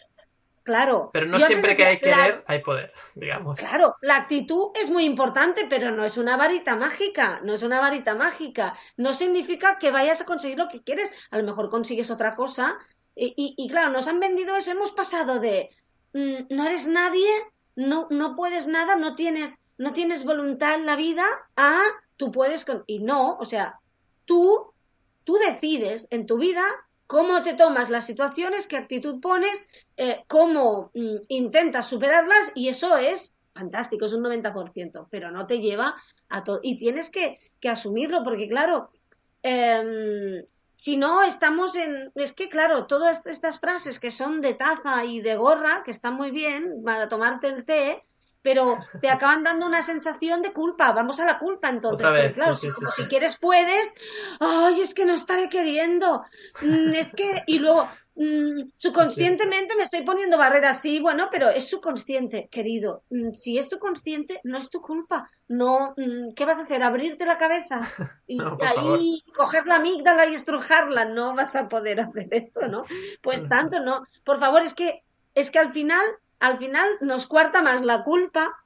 Claro. Pero no siempre que hay querer hay poder, digamos. Claro, la actitud es muy importante, pero no es una varita mágica, no es una varita mágica. No significa que vayas a conseguir lo que quieres, a lo mejor consigues otra cosa. Y, claro, nos han vendido eso, hemos pasado de mm, no eres nadie, no, no puedes nada, no tienes, no tienes voluntad en la vida, a tú puedes, y no, o sea, tú Tú decides en tu vida cómo te tomas las situaciones, qué actitud pones, eh, cómo mm, intentas superarlas y eso es fantástico, es un 90%, pero no te lleva a todo. Y tienes que, asumirlo porque, claro, em, si no estamos en... Es que, claro, todas estas frases que son de taza y de gorra, que están muy bien para tomarte el té, pero te acaban dando una sensación de culpa. Vamos a la culpa entonces. claro, si quieres puedes, ay, es que no estaré queriendo. Mm, es que, y luego, mm, subconscientemente me estoy poniendo barreras, sí, bueno, pero es subconsciente, querido. Mm, si es subconsciente, no es tu culpa. No, ¿qué vas a hacer? ¿Abrirte la cabeza? Y ahí coger la amígdala y estrujarla. No vas a poder hacer eso, ¿no? Pues tanto, no. Por favor, es que, es que al final al final nos cuarta más la culpa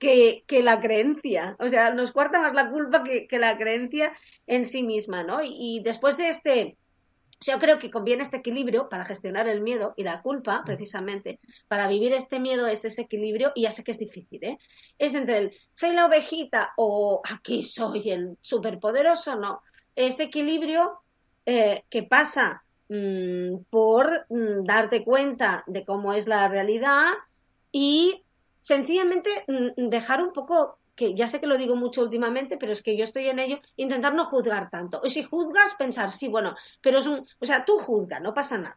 que, la creencia. O sea, nos cuarta más la culpa que, la creencia en sí misma, ¿no? Y, después de este, yo creo que conviene este equilibrio para gestionar el miedo y la culpa, precisamente. Para vivir este miedo es ese equilibrio, y ya sé que es difícil, ¿eh? Es entre el soy la ovejita o aquí soy el superpoderoso, no. Ese equilibrio eh, que pasa Mm, por mm, darte cuenta de cómo es la realidad y sencillamente mm, dejar un poco que ya sé que lo digo mucho últimamente, pero es que yo estoy en ello, intentar no juzgar tanto. Y si juzgas, pensar, sí, bueno, pero es un, o sea, tú juzga, no pasa nada.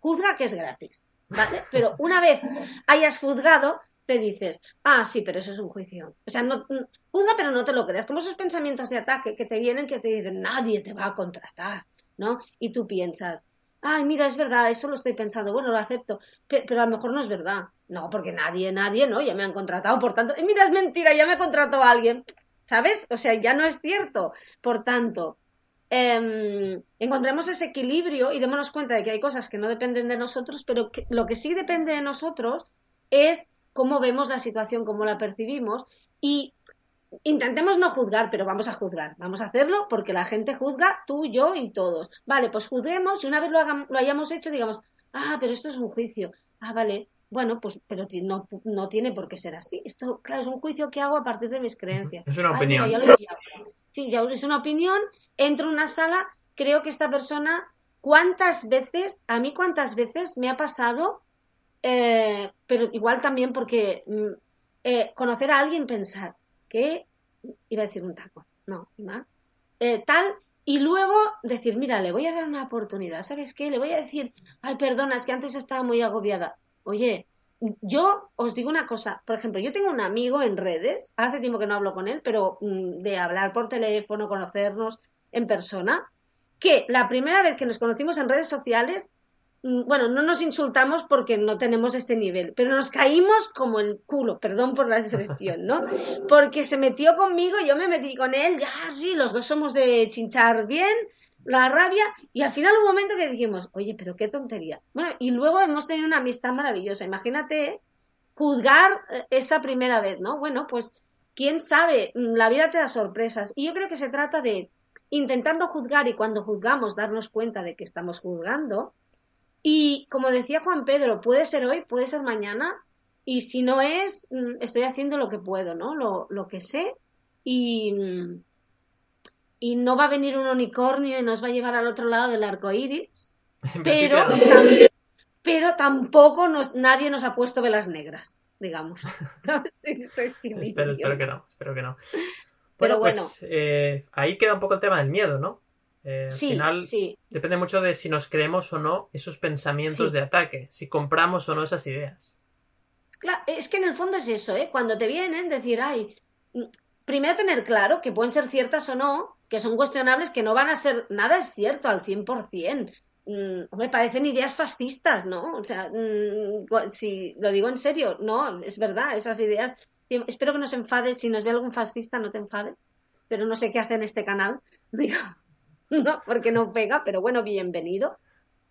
Juzga que es gratis, ¿vale? Pero una vez hayas juzgado, te dices, ah, sí, pero eso es un juicio. O sea, no, juzga, pero no te lo creas. Como esos pensamientos de ataque que te vienen, que te dicen, nadie te va a contratar, ¿no? Y tú piensas, ay, mira, es verdad, eso lo estoy pensando, bueno, lo acepto, pero, a lo mejor no es verdad. No, porque nadie, nadie, ¿no? Ya me han contratado, por tanto, mira, es mentira, ya me contratado a alguien, ¿sabes? O sea, ya no es cierto. Por tanto, em, encontremos ese equilibrio y démonos cuenta de que hay cosas que no dependen de nosotros, pero lo que sí depende de nosotros es cómo vemos la situación, cómo la percibimos y intentemos no juzgar, pero vamos a juzgar. Vamos a hacerlo porque la gente juzga, tú, yo y todos. Vale, pues juzguemos y una vez lo, lo hayamos hecho, digamos, ah, pero esto es un juicio. Ah, vale, bueno, pues, pero no, no tiene por qué ser así. Esto, claro, es un juicio que hago a partir de mis creencias. Es una opinión. sí, ya es una opinión. Entro en una sala, creo que esta persona, ¿cuántas veces, a mí cuántas veces me ha pasado, eh, pero igual también porque mm, eh, conocer a alguien, pensar, que iba a decir un taco, no, más, eh, tal, y luego decir, mira, le voy a dar una oportunidad, ¿sabes qué? Le voy a decir, ay, perdona, es que antes estaba muy agobiada. Oye, yo os digo una cosa, por ejemplo, yo tengo un amigo en redes, hace tiempo que no hablo con él, pero mm, de hablar por teléfono, conocernos, en persona, que la primera vez que nos conocimos en redes sociales, bueno, no nos insultamos porque no tenemos ese nivel, pero nos caímos como el culo, perdón por la expresión, ¿no? Porque se metió conmigo, yo me metí con él, ya sí, los dos somos de chinchar bien, la rabia, y al final un momento que dijimos, oye, pero qué tontería. Bueno, y luego hemos tenido una amistad maravillosa. Imagínate juzgar eh, esa primera vez, ¿no? Bueno, pues quién sabe, mm, la vida te da sorpresas. Y yo creo que se trata de intentar no juzgar y cuando juzgamos darnos cuenta de que estamos juzgando. Y como decía Juan Pedro, puede ser hoy, puede ser mañana, y si no es, mm, estoy haciendo lo que puedo, ¿no? Lo, lo que sé y, mm, y no va a venir un unicornio y nos va a llevar al otro lado del arco iris, pero, pero tampoco nos, nadie nos ha puesto velas negras, digamos. espero, que no, espero que no. Bueno, pues eh, ahí queda un poco el tema del miedo, ¿no? Eh, al final depende mucho de si nos creemos o no esos pensamientos de ataque, si compramos o no esas ideas. Claro, es que en el fondo es eso, ¿eh? Cuando te vienen, decir, ay, primero tener claro que pueden ser ciertas o no, que son cuestionables, que no van a ser, nada es cierto al 100%. Mm, me parecen ideas fascistas, ¿no? O sea, mm, si lo digo en serio, no, es verdad, esas ideas. Espero que no se enfade, si nos ve algún fascista, no te enfade, pero no sé qué hace en este canal, digo, no, porque no pega, pero bueno, bienvenido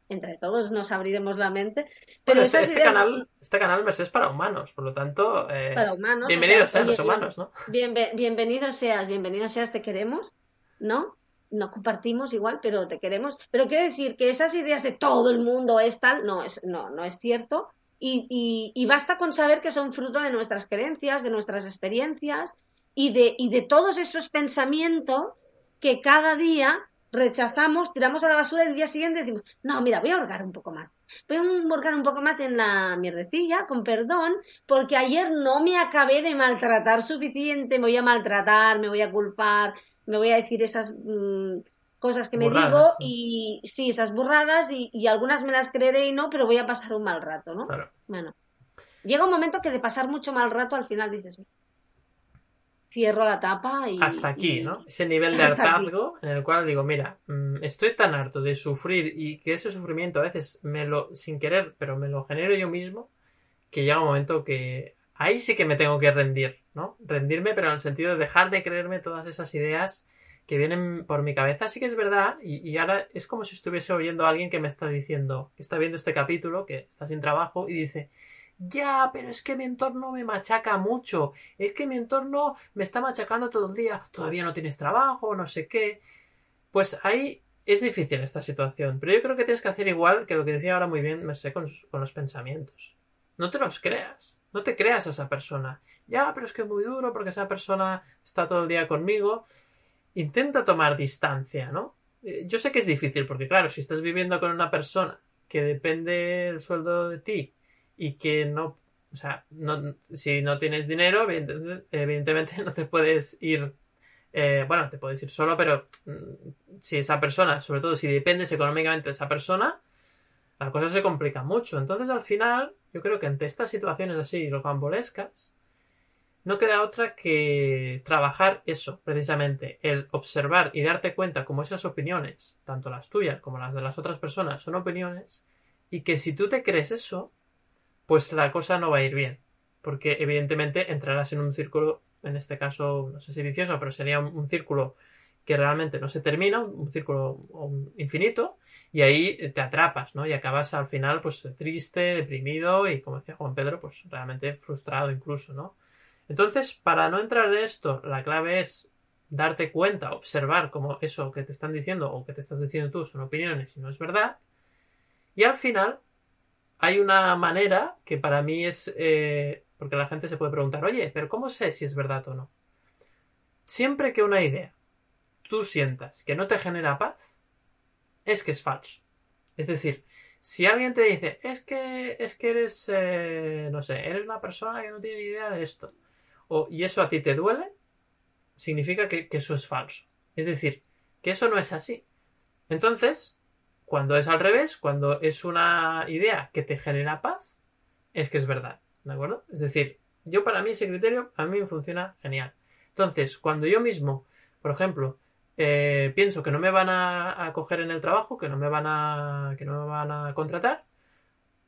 entre todos nos abriremos la mente. Pero este, canal, este canal es para humanos, por lo tanto, eh, para humanos, bienvenidos sean los humanos, ¿no? bienvenido seas, bienvenido seas, te queremos, ¿no? No compartimos igual, pero te queremos. Pero quiero decir que esas ideas de todo el mundo es tal, no es, no, no es cierto. Y, y, basta con saber que son fruto de nuestras creencias, de nuestras experiencias y de, y de todos esos pensamientos que cada día rechazamos, tiramos a la basura y el día siguiente decimos, no, mira, voy a hurgar un poco más. Voy a hurgar un poco más en la mierdecilla, con perdón, porque ayer no me acabé de maltratar suficiente, me voy a maltratar, me voy a culpar, me voy a decir esas mm, cosas que me digo y sí, esas burradas y, algunas me las creeré y no, pero voy a pasar un mal rato, ¿no? Bueno, llega un momento que de pasar mucho mal rato al final dices, cierro la tapa y... Hasta aquí, ¿no? Ese nivel de hartazgo en el cual digo, mira, mm, estoy tan harto de sufrir y que ese sufrimiento a veces me lo, sin querer, pero me lo genero yo mismo, que llega un momento que ahí sí que me tengo que rendir, ¿no? Rendirme, pero en el sentido de dejar de creerme todas esas ideas que vienen por mi cabeza. Sí que es verdad, y, y ahora es como si estuviese oyendo a alguien que me está diciendo, que está viendo este capítulo, que está sin trabajo, y dice, ya, pero es que mi entorno me machaca mucho. Es que mi entorno me está machacando todo el día. Todavía no tienes trabajo, no sé qué. Pues ahí es difícil esta situación. Pero yo creo que tienes que hacer igual que lo que decía ahora muy bien Merced con, con los pensamientos. No te los creas. No te creas a esa persona. Ya, pero es que es muy duro porque esa persona está todo el día conmigo. Intenta tomar distancia, ¿no? Eh, yo sé que es difícil porque, claro, si estás viviendo con una persona que depende el sueldo de ti y que no, o sea, no, si no tienes dinero, evidentemente no te puedes ir, eh, bueno, te puedes ir solo, pero mm, si esa persona, sobre todo si dependes económicamente de esa persona, la cosa se complica mucho. Entonces, al final, yo creo que ante estas situaciones así rocambolescas, no queda otra que trabajar eso, precisamente, el observar y darte cuenta como esas opiniones, tanto las tuyas como las de las otras personas, son opiniones, y que si tú te crees eso, pues la cosa no va a ir bien. Porque evidentemente entrarás en un círculo, en este caso, no sé si vicioso, pero sería un, círculo que realmente no se termina, un, círculo infinito, y ahí te atrapas, ¿no? Y acabas al final, pues triste, deprimido y, como decía Juan Pedro, pues realmente frustrado incluso, ¿no? Entonces, para no entrar en esto, la clave es darte cuenta, observar cómo eso que te están diciendo o que te estás diciendo tú son opiniones y no es verdad. Y al final, hay una manera que para mí es... Eh, porque la gente se puede preguntar, oye, pero ¿cómo sé si es verdad o no? Siempre que una idea tú sientas que no te genera paz, es que es falso. Es decir, si alguien te dice, es que, es que eres, eh, no sé, eres una persona que no tiene idea de esto, o, y eso a ti te duele, significa que eso es falso. Es decir, que eso no es así. Entonces, cuando es al revés, cuando es una idea que te genera paz, es que es verdad. ¿De acuerdo? Es decir, yo para mí ese criterio a mí funciona genial. Entonces, cuando yo mismo, por ejemplo, eh, pienso que no me van a, coger en el trabajo, que no me van a, que no me van a contratar,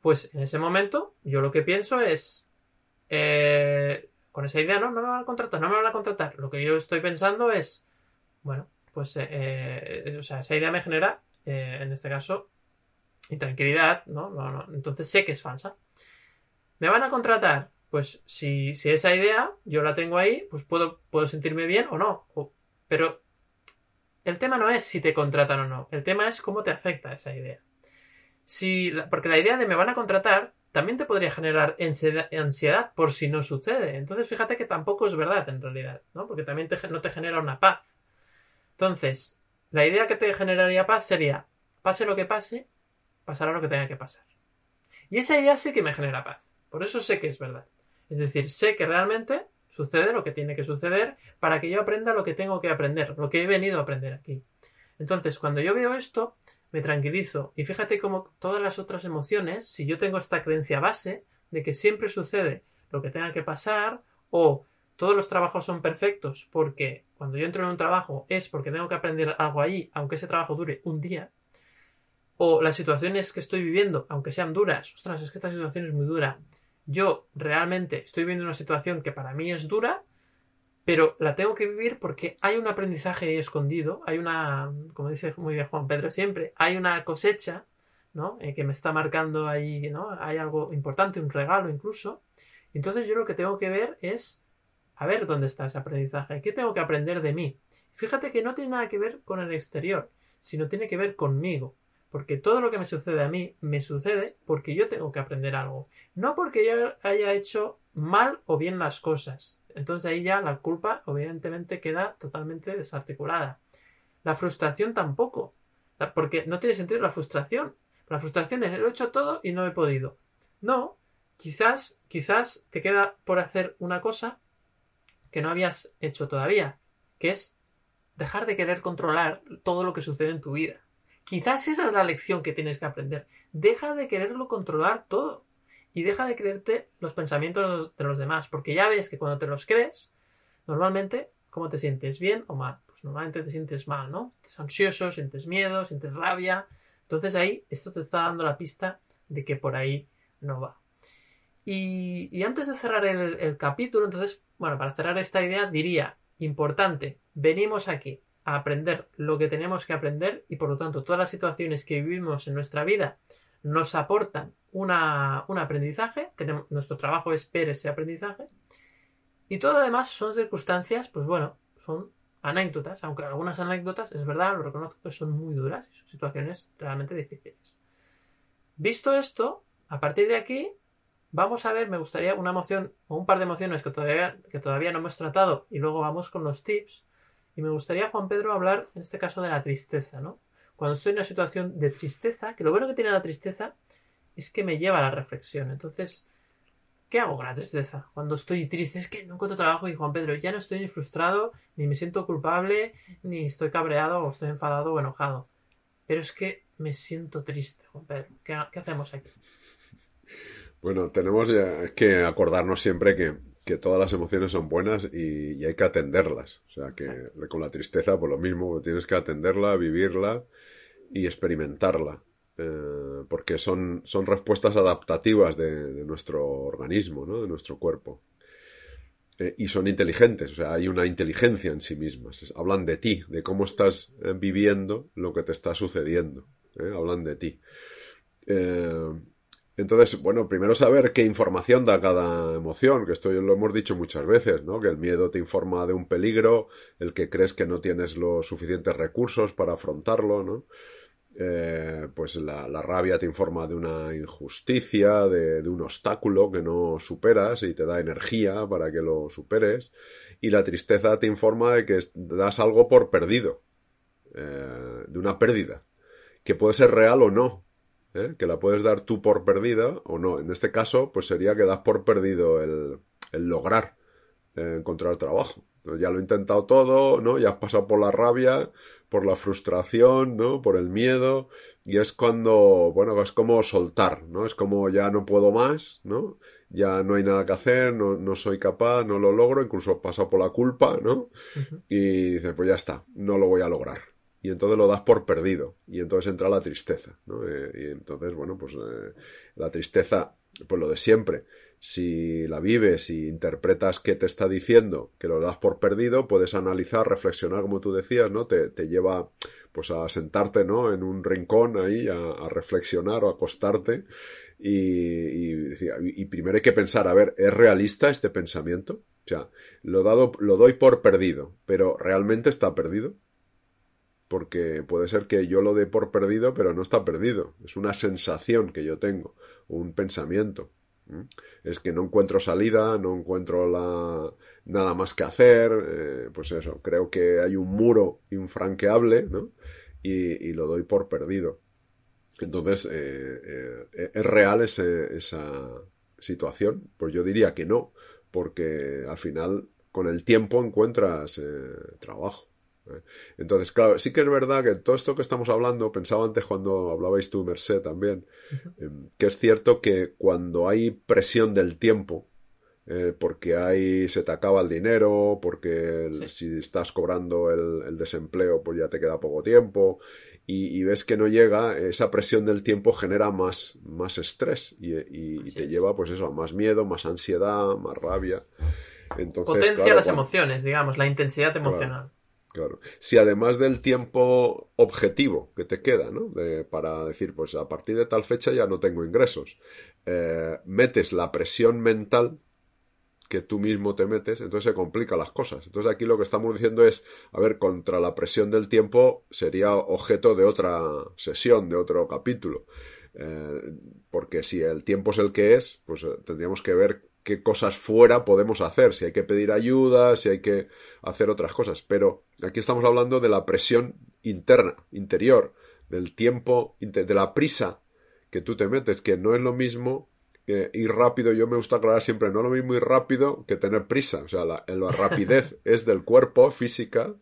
pues en ese momento yo lo que pienso es, eh, con esa idea, no, no me van a contratar, no me van a contratar. Lo que yo estoy pensando es, bueno, pues, eh, o sea, esa idea me genera, en este caso, intranquilidad, ¿no? ¿no? No, Entonces sé que es falsa. ¿Me van a contratar? Pues si, si, esa idea yo la tengo ahí, pues puedo, puedo sentirme bien o no. pero el tema no es si te contratan o no, el tema es cómo te afecta esa idea. Si, porque la idea de me van a contratar también te podría generar ansiedad por si no sucede. Entonces fíjate que tampoco es verdad en realidad, ¿no? Porque también no te genera una paz. Entonces, la idea que te generaría paz sería, pase lo que pase, pasará lo que tenga que pasar. Y esa idea sé que me genera paz. Por eso sé que es verdad. Es decir, sé que realmente sucede lo que tiene que suceder para que yo aprenda lo que tengo que aprender, lo que he venido a aprender aquí. Entonces, cuando yo veo esto, me tranquilizo. Y fíjate cómo todas las otras emociones, si yo tengo esta creencia base de que siempre sucede lo que tenga que pasar, o todos los trabajos son perfectos porque cuando yo entro en un trabajo es porque tengo que aprender algo ahí, aunque ese trabajo dure un día, o las situaciones que estoy viviendo, aunque sean duras, ostras, es que esta situación es muy dura, yo realmente estoy viviendo una situación que para mí es dura, pero la tengo que vivir porque hay un aprendizaje escondido, hay una, como dice muy bien Juan Pedro siempre, hay una cosecha, ¿no? Eh, que me está marcando ahí, ¿no? Hay algo importante, un regalo incluso. Entonces yo lo que tengo que ver es a ver dónde está ese aprendizaje, qué tengo que aprender de mí. Fíjate que no tiene nada que ver con el exterior, sino tiene que ver conmigo. Porque todo lo que me sucede a mí me sucede porque yo tengo que aprender algo. No porque yo haya hecho mal o bien las cosas. Entonces ahí ya la culpa evidentemente queda totalmente desarticulada. La frustración tampoco. Porque no tiene sentido la frustración. La frustración es lo he hecho todo y no he podido. No, quizás, quizás te queda por hacer una cosa que no habías hecho todavía, que es dejar de querer controlar todo lo que sucede en tu vida. Quizás esa es la lección que tienes que aprender. Deja de quererlo controlar todo y deja de creerte los pensamientos de los demás, porque ya ves que cuando te los crees, normalmente, ¿cómo te sientes? ¿Bien o mal? Pues normalmente te sientes mal, ¿no? Estás ansioso, sientes miedo, sientes rabia. Entonces ahí esto te está dando la pista de que por ahí no va. Y, antes de cerrar el, el capítulo, entonces, bueno, para cerrar esta idea, diría, importante, venimos aquí a aprender lo que tenemos que aprender y por lo tanto todas las situaciones que vivimos en nuestra vida nos aportan un aprendizaje, tenemos, nuestro trabajo es ver ese aprendizaje y todo lo demás son circunstancias, pues bueno, son anécdotas, aunque algunas anécdotas, es verdad, lo reconozco, son muy duras y son situaciones realmente difíciles. Visto esto, a partir de aquí, vamos a ver, me gustaría una emoción o un par de emociones que todavía, que todavía no hemos tratado y luego vamos con los tips y me gustaría, Juan Pedro, hablar en este caso de la tristeza, ¿no? Cuando estoy en una situación de tristeza, que lo bueno que tiene la tristeza es que me lleva a la reflexión. Entonces, ¿qué hago con la tristeza? Cuando estoy triste, es que no encuentro trabajo y Juan Pedro, ya no estoy ni frustrado, ni me siento culpable, ni estoy cabreado o estoy enfadado o enojado. Pero es que me siento triste, Juan Pedro. ¿Qué, qué hacemos aquí? Bueno, tenemos ya que acordarnos siempre que que todas las emociones son buenas y, hay que atenderlas. O sea, que con la tristeza, por lo mismo, tienes que atenderla, vivirla y experimentarla. Eh, porque son, son respuestas adaptativas de, nuestro organismo, ¿no? de nuestro cuerpo. Eh, y son inteligentes, o sea, hay una inteligencia en sí mismas. hablan de ti, de cómo estás eh, viviendo lo que te está sucediendo. Hablan de ti. Entonces, bueno, primero saber qué información da cada emoción, que esto lo hemos dicho muchas veces, ¿no? Que el miedo te informa de un peligro, el que crees que no tienes los suficientes recursos para afrontarlo, ¿no? Eh, pues la, rabia te informa de una injusticia, de, un obstáculo que no superas y te da energía para que lo superes. Y la tristeza te informa de que das algo por perdido, eh, de una pérdida, que puede ser real o no, ¿eh? que la puedes dar tú por perdida o no. En este caso, pues sería que das por perdido el, lograr eh, encontrar trabajo. ya lo he intentado todo, ¿no? Ya has pasado por la rabia, por la frustración, ¿no? Por el miedo. Y es cuando, bueno, es como soltar, ¿no? Es como ya no puedo más, ¿no? Ya no hay nada que hacer, no, no soy capaz, no lo logro, incluso paso por la culpa, ¿no? Y dices, pues ya está, no lo voy a lograr. Y entonces lo das por perdido. Y entonces entra la tristeza, ¿no? Eh, y entonces, bueno, pues eh, la tristeza, pues lo de siempre si la vives y interpretas qué te está diciendo, que lo das por perdido, puedes analizar, reflexionar, como tú decías, ¿no? Te, te lleva pues a sentarte, ¿no? En un rincón ahí, a, reflexionar o acostarte. Y, y, primero hay que pensar, a ver, ¿es realista este pensamiento? O sea, lo, dado, lo doy por perdido, pero ¿realmente está perdido? Porque puede ser que yo lo dé por perdido, pero no está perdido. Es una sensación que yo tengo, un pensamiento. Es que no encuentro salida, no encuentro la, nada más que hacer, eh, pues eso, creo que hay un muro infranqueable. Y, lo doy por perdido. Entonces, eh, eh, ¿es real esa situación? Pues yo diría que no, porque al final con el tiempo encuentras trabajo. ¿Eh? Entonces, claro, sí que es verdad que todo esto que estamos hablando, pensaba antes cuando hablabais tú, Merced, también, em, que es cierto que cuando hay presión del tiempo, eh, porque ahí se te acaba el dinero, porque si estás cobrando el, desempleo, pues ya te queda poco tiempo, y, ves que no llega, esa presión del tiempo genera más, más estrés y, te lleva, pues eso, a más miedo, más ansiedad, más rabia. Entonces, Potencia las emociones, digamos, la intensidad emocional. Claro. Si además del tiempo objetivo que te queda, ¿no? para decir, pues a partir de tal fecha ya no tengo ingresos, eh, metes la presión mental que tú mismo te metes, entonces se complican las cosas. Entonces aquí lo que estamos diciendo es, a ver, contra la presión del tiempo sería objeto de otra sesión, de otro capítulo. Eh, porque si el tiempo es el que es, pues eh, tendríamos que ver qué cosas fuera podemos hacer, si hay que pedir ayuda, si hay que hacer otras cosas. Pero aquí estamos hablando de la presión interna, interior, del tiempo, de la prisa que tú te metes, que no es lo mismo que ir rápido. Yo me gusta aclarar siempre, no es lo mismo ir rápido que tener prisa. O sea, la, rapidez es del cuerpo, física,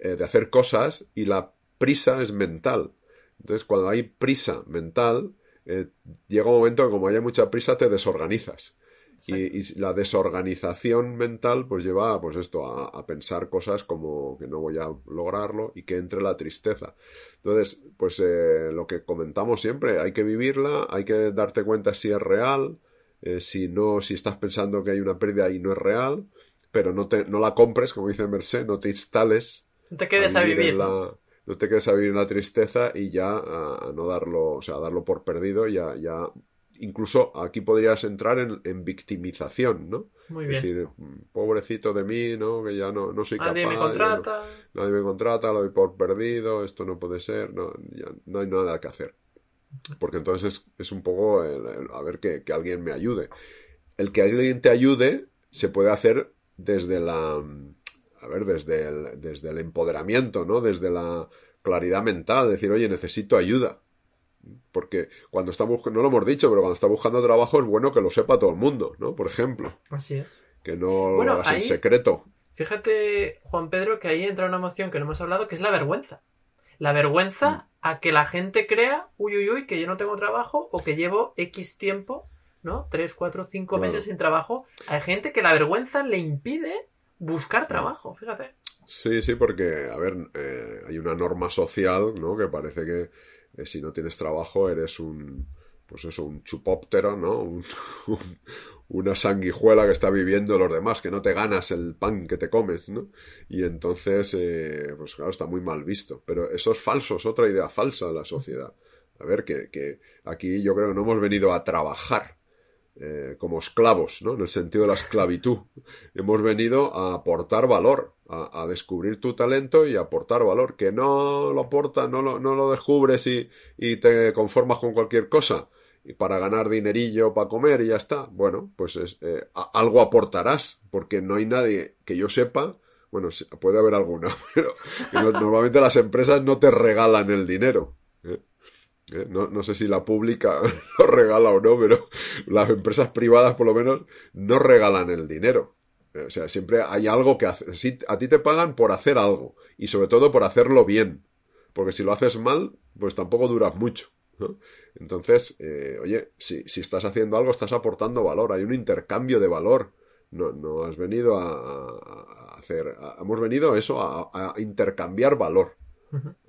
eh, de hacer cosas, y la prisa es mental. Entonces, cuando hay prisa mental, eh, llega un momento que como haya mucha prisa te desorganizas. Y, la desorganización mental pues lleva pues esto a, pensar cosas como que no voy a lograrlo y que entre la tristeza. Entonces pues eh, lo que comentamos siempre hay que vivirla hay que darte cuenta si es real eh, si no si estás pensando que hay una pérdida y no es real pero no te no la compres como dice Merced no te instales no te quedes a, vivir la, no te quedes a vivir en la tristeza y ya a, no darlo o sea a darlo por perdido ya ya incluso aquí podrías entrar en, victimización, ¿no? Muy bien. Es decir, pobrecito de mí, ¿no? Que ya no, no soy capaz. Nadie me contrata. nadie me contrata, lo doy por perdido, esto no puede ser, no, ya, no hay nada que hacer. Porque entonces es, un poco a ver que, que, alguien me ayude. El que alguien te ayude se puede hacer desde la. A ver, desde el, desde el empoderamiento, ¿no? Desde la claridad mental, decir, oye, necesito ayuda porque cuando está buscando, no lo hemos dicho, pero cuando está buscando trabajo es bueno que lo sepa todo el mundo, ¿no? Por ejemplo. Así es. Que no lo hagas en secreto. Fíjate, Juan Pedro, que ahí entra una emoción que no hemos hablado, que es la vergüenza. La vergüenza mm. a que la gente crea, uy, uy, uy, que yo no tengo trabajo o que llevo X tiempo, ¿no? Tres, cuatro, cinco meses sin trabajo. Hay gente que la vergüenza le impide buscar trabajo, fíjate. Sí, sí, porque, a ver, eh, hay una norma social, ¿no? Que parece que eh, si no tienes trabajo eres un, pues eso, un chupóptero, ¿no? una sanguijuela que está viviendo los demás, que no te ganas el pan que te comes, ¿no? Y entonces, eh, pues claro, está muy mal visto. Pero eso es falso, es otra idea falsa de la sociedad. A ver, que, que aquí yo creo que no hemos venido a trabajar eh, como esclavos, ¿no? En el sentido de la esclavitud. Hemos venido a aportar valor, a, descubrir tu talento y aportar valor. Que no lo aportas, no lo, no lo descubres y, y, te conformas con cualquier cosa y para ganar dinerillo para comer y ya está. Bueno, pues es, eh, algo aportarás, porque no hay nadie que yo sepa. Bueno, puede haber alguna, pero normalmente las empresas no te regalan el dinero. ¿Eh? ¿eh? No, sé si la pública lo regala o no, pero las empresas privadas por lo menos no regalan el dinero. O sea, siempre hay algo que hacer. a ti te pagan por hacer algo y sobre todo por hacerlo bien. Porque si lo haces mal, pues tampoco duras mucho. Entonces, eh, oye, si, si estás haciendo algo, estás aportando valor. Hay un intercambio de valor. No, no has venido a, hacer. hemos venido a eso, a intercambiar valor.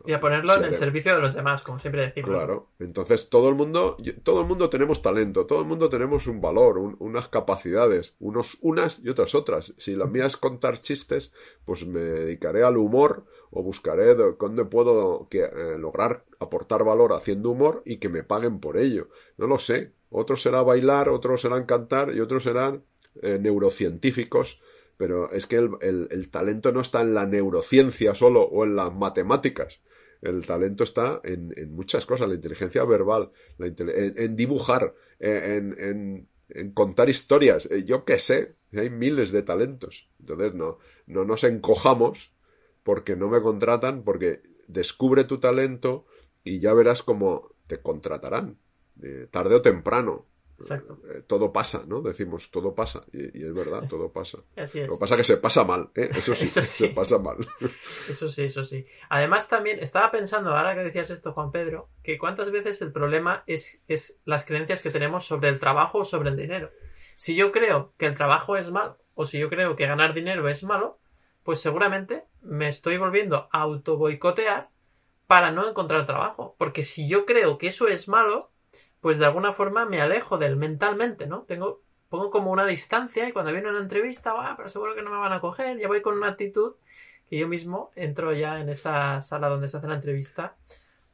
Y a ponerlo en el servicio de los demás, como siempre decimos. Claro. Entonces todo el mundo, todo el mundo tenemos talento, todo el mundo tenemos un valor, unas capacidades, unos unas y otras otras. Si la mía es contar chistes, pues me dedicaré al humor o buscaré dónde puedo eh, lograr aportar valor haciendo humor y que me paguen por ello. No lo sé. Otros será bailar, otros serán cantar y otros serán eh, neurocientíficos pero es que el, talento no está en la neurociencia solo o en las matemáticas. El talento está en, muchas cosas, la inteligencia verbal, en, dibujar, en, contar historias. Eh, yo qué sé, hay miles de talentos. Entonces no, no nos encojamos porque no me contratan, porque descubre tu talento y ya verás cómo te contratarán, eh, tarde o temprano. Exacto. Eh, todo pasa, ¿no? Decimos, todo pasa. Y, es verdad, todo pasa. Así es. Lo que pasa es que se pasa mal, ¿eh? Eso sí, se pasa mal. eso sí, eso sí. Además, también estaba pensando, ahora que decías esto, Juan Pedro, que cuántas veces el problema es, es las creencias que tenemos sobre el trabajo o sobre el dinero. Si yo creo que el trabajo es malo, o si yo creo que ganar dinero es malo, pues seguramente me estoy volviendo a auto boicotear para no encontrar trabajo. Porque si yo creo que eso es malo, pues de alguna forma me alejo de él mentalmente, ¿no? Tengo, pongo como una distancia y cuando viene una entrevista, va, pero seguro que no me van a coger, ya voy con una actitud que yo mismo entro ya en esa sala donde se hace la entrevista,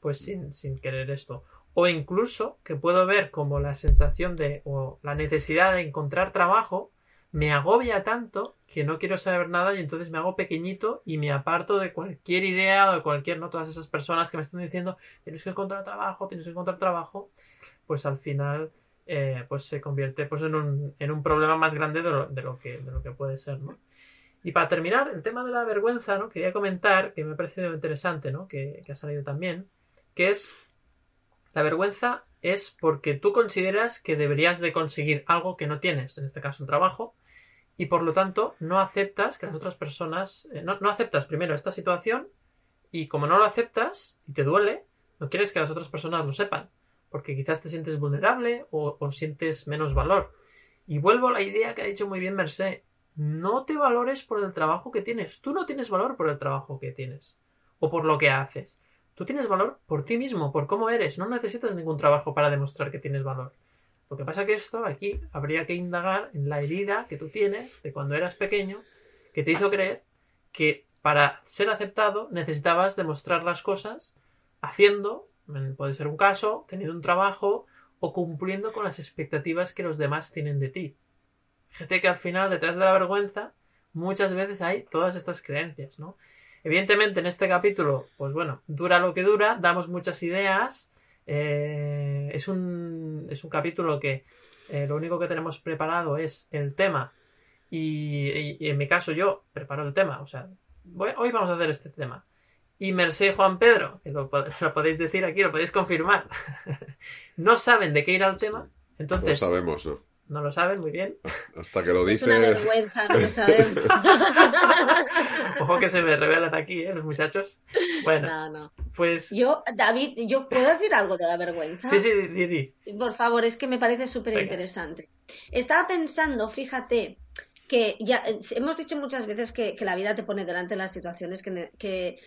pues sin, sin querer esto. O incluso que puedo ver como la sensación de, o la necesidad de encontrar trabajo, me agobia tanto que no quiero saber nada y entonces me hago pequeñito y me aparto de cualquier idea o de cualquier, ¿no? Todas esas personas que me están diciendo, tienes que encontrar trabajo, tienes que encontrar trabajo pues al final eh, pues se convierte pues en un, en un problema más grande de lo, de lo, que, de lo que puede ser, ¿no? Y para terminar, el tema de la vergüenza, ¿no? Quería comentar, que me ha parecido interesante, ¿no? Que, que ha salido también, que es la vergüenza es porque tú consideras que deberías de conseguir algo que no tienes, en este caso un trabajo, y por lo tanto no aceptas que las otras personas, eh, no, no, aceptas primero esta situación y como no lo aceptas y te duele, no quieres que las otras personas lo sepan porque quizás te sientes vulnerable o, sientes menos valor. Y vuelvo a la idea que ha dicho muy bien Mercé. No te valores por el trabajo que tienes. Tú no tienes valor por el trabajo que tienes o por lo que haces. Tú tienes valor por ti mismo, por cómo eres. No necesitas ningún trabajo para demostrar que tienes valor. Lo que pasa que esto aquí habría que indagar en la herida que tú tienes de cuando eras pequeño que te hizo creer que para ser aceptado necesitabas demostrar las cosas haciendo Puede ser un caso, teniendo un trabajo o cumpliendo con las expectativas que los demás tienen de ti. Fíjate que al final, detrás de la vergüenza, muchas veces hay todas estas creencias, ¿no? Evidentemente, en este capítulo, pues bueno, dura lo que dura, damos muchas ideas. Eh, es, un, es un capítulo que eh, lo único que tenemos preparado es el tema. Y, en mi caso, yo preparo el tema. O sea, hoy vamos a hacer este tema y Merced Juan Pedro, que lo, podéis decir aquí, lo podéis confirmar, no saben de qué ir al tema, entonces... No sabemos, ¿no? No lo saben, muy bien. Hasta que lo dices... Es una vergüenza, no lo sabemos. Ojo que se me revelan aquí, ¿eh? Los muchachos. Bueno, no, no. pues... Yo, David, ¿yo puedo decir algo de la vergüenza? Sí, sí, di, Por favor, es que me parece súper interesante. Estaba pensando, fíjate, que ya hemos dicho muchas veces que, la vida te pone delante las situaciones que, que,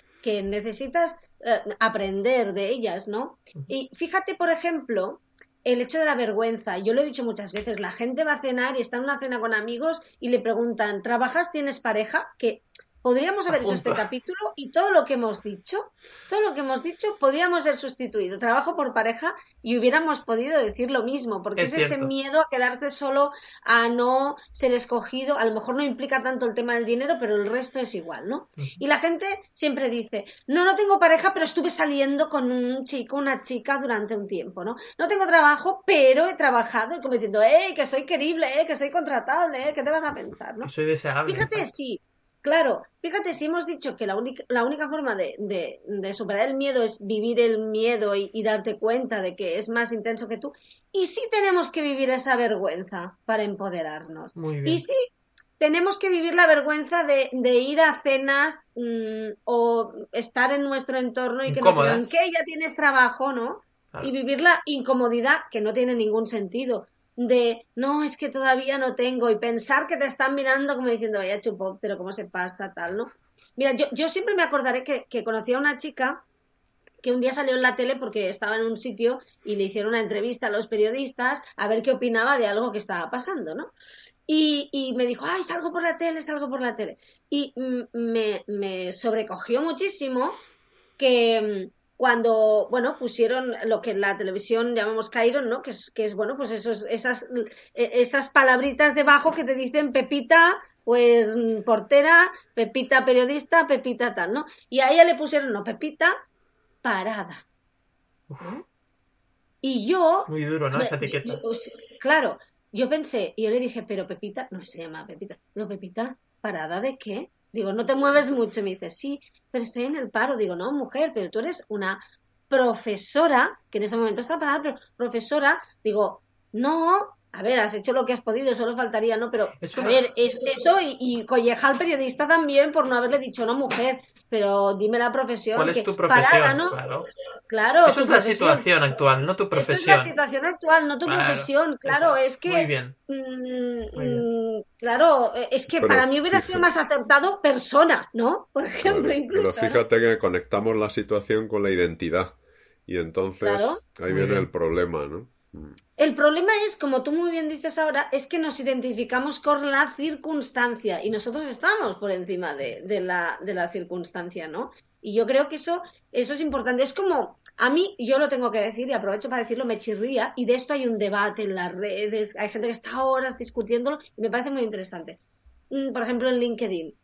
necesitas eh, aprender de ellas, ¿no? Y fíjate, por ejemplo, el hecho de la vergüenza. Yo lo he dicho muchas veces, la gente va a cenar y está en una cena con amigos y le preguntan, ¿trabajas? ¿Tienes pareja? Que Podríamos haber hecho este capítulo y todo lo que hemos dicho, todo lo que hemos dicho, podríamos ser sustituido. Trabajo por pareja y hubiéramos podido decir lo mismo, porque es, ese miedo a quedarte solo, a no ser escogido. A lo mejor no implica tanto el tema del dinero, pero el resto es igual, ¿no? Y la gente siempre dice, no, no tengo pareja, pero estuve saliendo con un chico, una chica durante un tiempo, ¿no? No tengo trabajo, pero he trabajado, como diciendo, eh, que soy querible, eh, que soy contratable, eh, ¿qué te vas a pensar, no? Soy deseable. Fíjate, sí Claro, fíjate, si hemos dicho que la única, la única forma de, de, superar el miedo es vivir el miedo y, darte cuenta de que es más intenso que tú, y sí tenemos que vivir esa vergüenza para empoderarnos. Muy bien. Y sí tenemos que vivir la vergüenza de, ir a cenas mm, o estar en nuestro entorno y que nos digan que ya tienes trabajo, ¿no? Y vivir la incomodidad que no tiene ningún sentido de no, es que todavía no tengo y pensar que te están mirando como diciendo, vaya pero ¿cómo se pasa? Tal, ¿no? Mira, yo, yo siempre me acordaré que, que conocí a una chica que un día salió en la tele porque estaba en un sitio y le hicieron una entrevista a los periodistas a ver qué opinaba de algo que estaba pasando, ¿no? Y, y me dijo, ay, salgo por la tele, salgo por la tele. Y me, me sobrecogió muchísimo que cuando, bueno, pusieron lo que en la televisión llamamos Cairo, ¿no? Que es, que es bueno, pues esos, esas, e, esas palabritas debajo que te dicen Pepita, pues portera, Pepita periodista, Pepita tal, ¿no? Y a ella le pusieron, no, Pepita parada. Y yo... Muy duro, ¿no? Esa etiqueta. claro, yo pensé, y yo le dije, pero Pepita, no se llama Pepita, no, Pepita, ¿parada de qué? Digo, no te mueves mucho. Me dice, sí, pero estoy en el paro. Digo, no, mujer, pero tú eres una profesora, que en ese momento está parada, pero profesora. Digo, no, a ver, has hecho lo que has podido, solo faltaría, ¿no? Pero, a ver, es, eso y, y, colleja al periodista también por no haberle dicho, no, mujer, pero dime la profesión. ¿Cuál es tu profesión? ¿no? Claro. claro Eso es la situación actual, no tu profesión. Eso es la situación actual, no tu profesión. Claro, es. que. Muy bien. Mm, claro, es que para mí hubiera sido más acertado persona, ¿no? Por ejemplo, incluso. Pero fíjate que conectamos la situación con la identidad. Y entonces ahí viene el problema, ¿no? El problema es, como tú muy bien dices ahora, es que nos identificamos con la circunstancia y nosotros estamos por encima de, la, circunstancia, ¿no? Y yo creo que eso, eso es importante. Es como, a mí, yo lo tengo que decir y aprovecho para decirlo, me chirría y de esto hay un debate en las redes, hay gente que está horas discutiéndolo y me parece muy interesante. Mm, por ejemplo, en LinkedIn,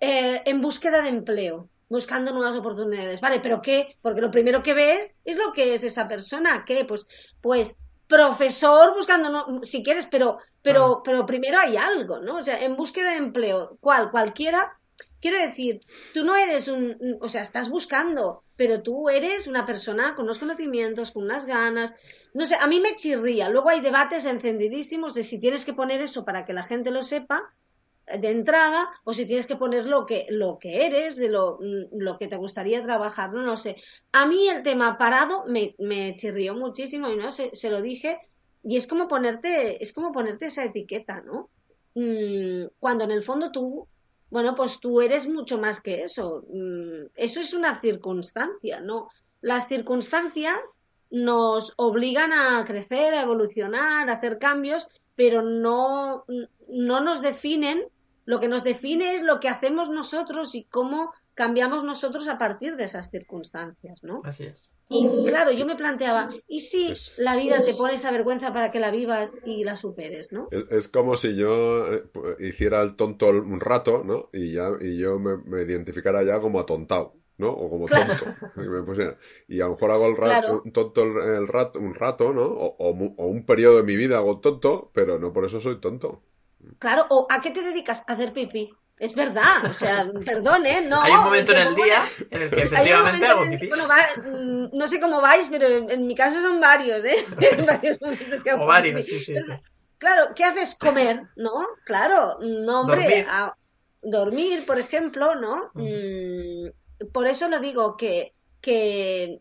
eh, en búsqueda de empleo buscando nuevas oportunidades. Vale, pero ¿qué? Porque lo primero que ves es lo que es esa persona. ¿Qué? Pues, pues profesor buscando, no, si quieres, pero, pero, pero primero hay algo, ¿no? O sea, en búsqueda de empleo, cual, cualquiera, quiero decir, tú no eres un, o sea, estás buscando, pero tú eres una persona con unos conocimientos, con unas ganas, no sé, a mí me chirría. Luego hay debates encendidísimos de si tienes que poner eso para que la gente lo sepa de entrada o si tienes que poner lo que, lo que eres, de lo, lo que te gustaría trabajar, no, no sé. A mí el tema parado me, me chirrió muchísimo y no se, se lo dije y es como ponerte, es como ponerte esa etiqueta, ¿no? Mm, cuando en el fondo tú, bueno, pues tú eres mucho más que eso. Mm, eso es una circunstancia, ¿no? Las circunstancias nos obligan a crecer, a evolucionar, a hacer cambios, pero no, no nos definen lo que nos define es lo que hacemos nosotros y cómo cambiamos nosotros a partir de esas circunstancias, ¿no? Así es. Y claro, yo me planteaba, ¿y si la vida te pone esa vergüenza para que la vivas y la superes, ¿no? Es, como si yo eh, hiciera el tonto un rato, ¿no? Y ya y yo me, identificara ya como atontado. ¿no? O como tonto. y a lo mejor hago el rato, un tonto el, rato, un rato, ¿no? O, o, un periodo de mi vida hago tonto, pero no por eso soy tonto. Claro, o ¿a qué te dedicas? A hacer pipí. Es verdad, o sea, perdón, ¿eh? No, hay un momento en el día en el que efectivamente hago pipí. Bueno, mm, no sé cómo vais, pero en, mi caso son varios, ¿eh? varios momentos que hago o varios, sí, sí, Claro, ¿qué haces? Comer, ¿no? Claro, no, hombre, dormir, dormir por ejemplo, ¿no? Mm, por eso lo digo, que, que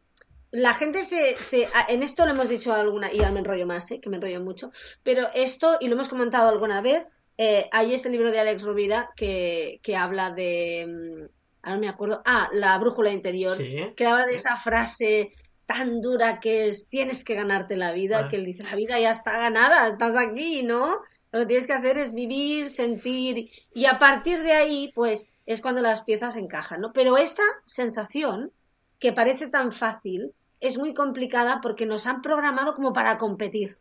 la gente se, se, en esto lo hemos dicho alguna, y ya me enrollo más, ¿eh? que me enrollo mucho, pero esto, y lo hemos comentado alguna vez, eh, hay este libro de Alex Rovira que, que habla de, mm, ahora no me acuerdo, ah, La brújula interior, que habla de esa frase tan dura que es, tienes que ganarte la vida, ah, que él dice, la vida ya está ganada, estás aquí, ¿no? Lo que tienes que hacer es vivir, sentir, y a partir de ahí, pues, es cuando las piezas encajan, ¿no? Pero esa sensación, que parece tan fácil, es muy complicada porque nos han programado como para competir.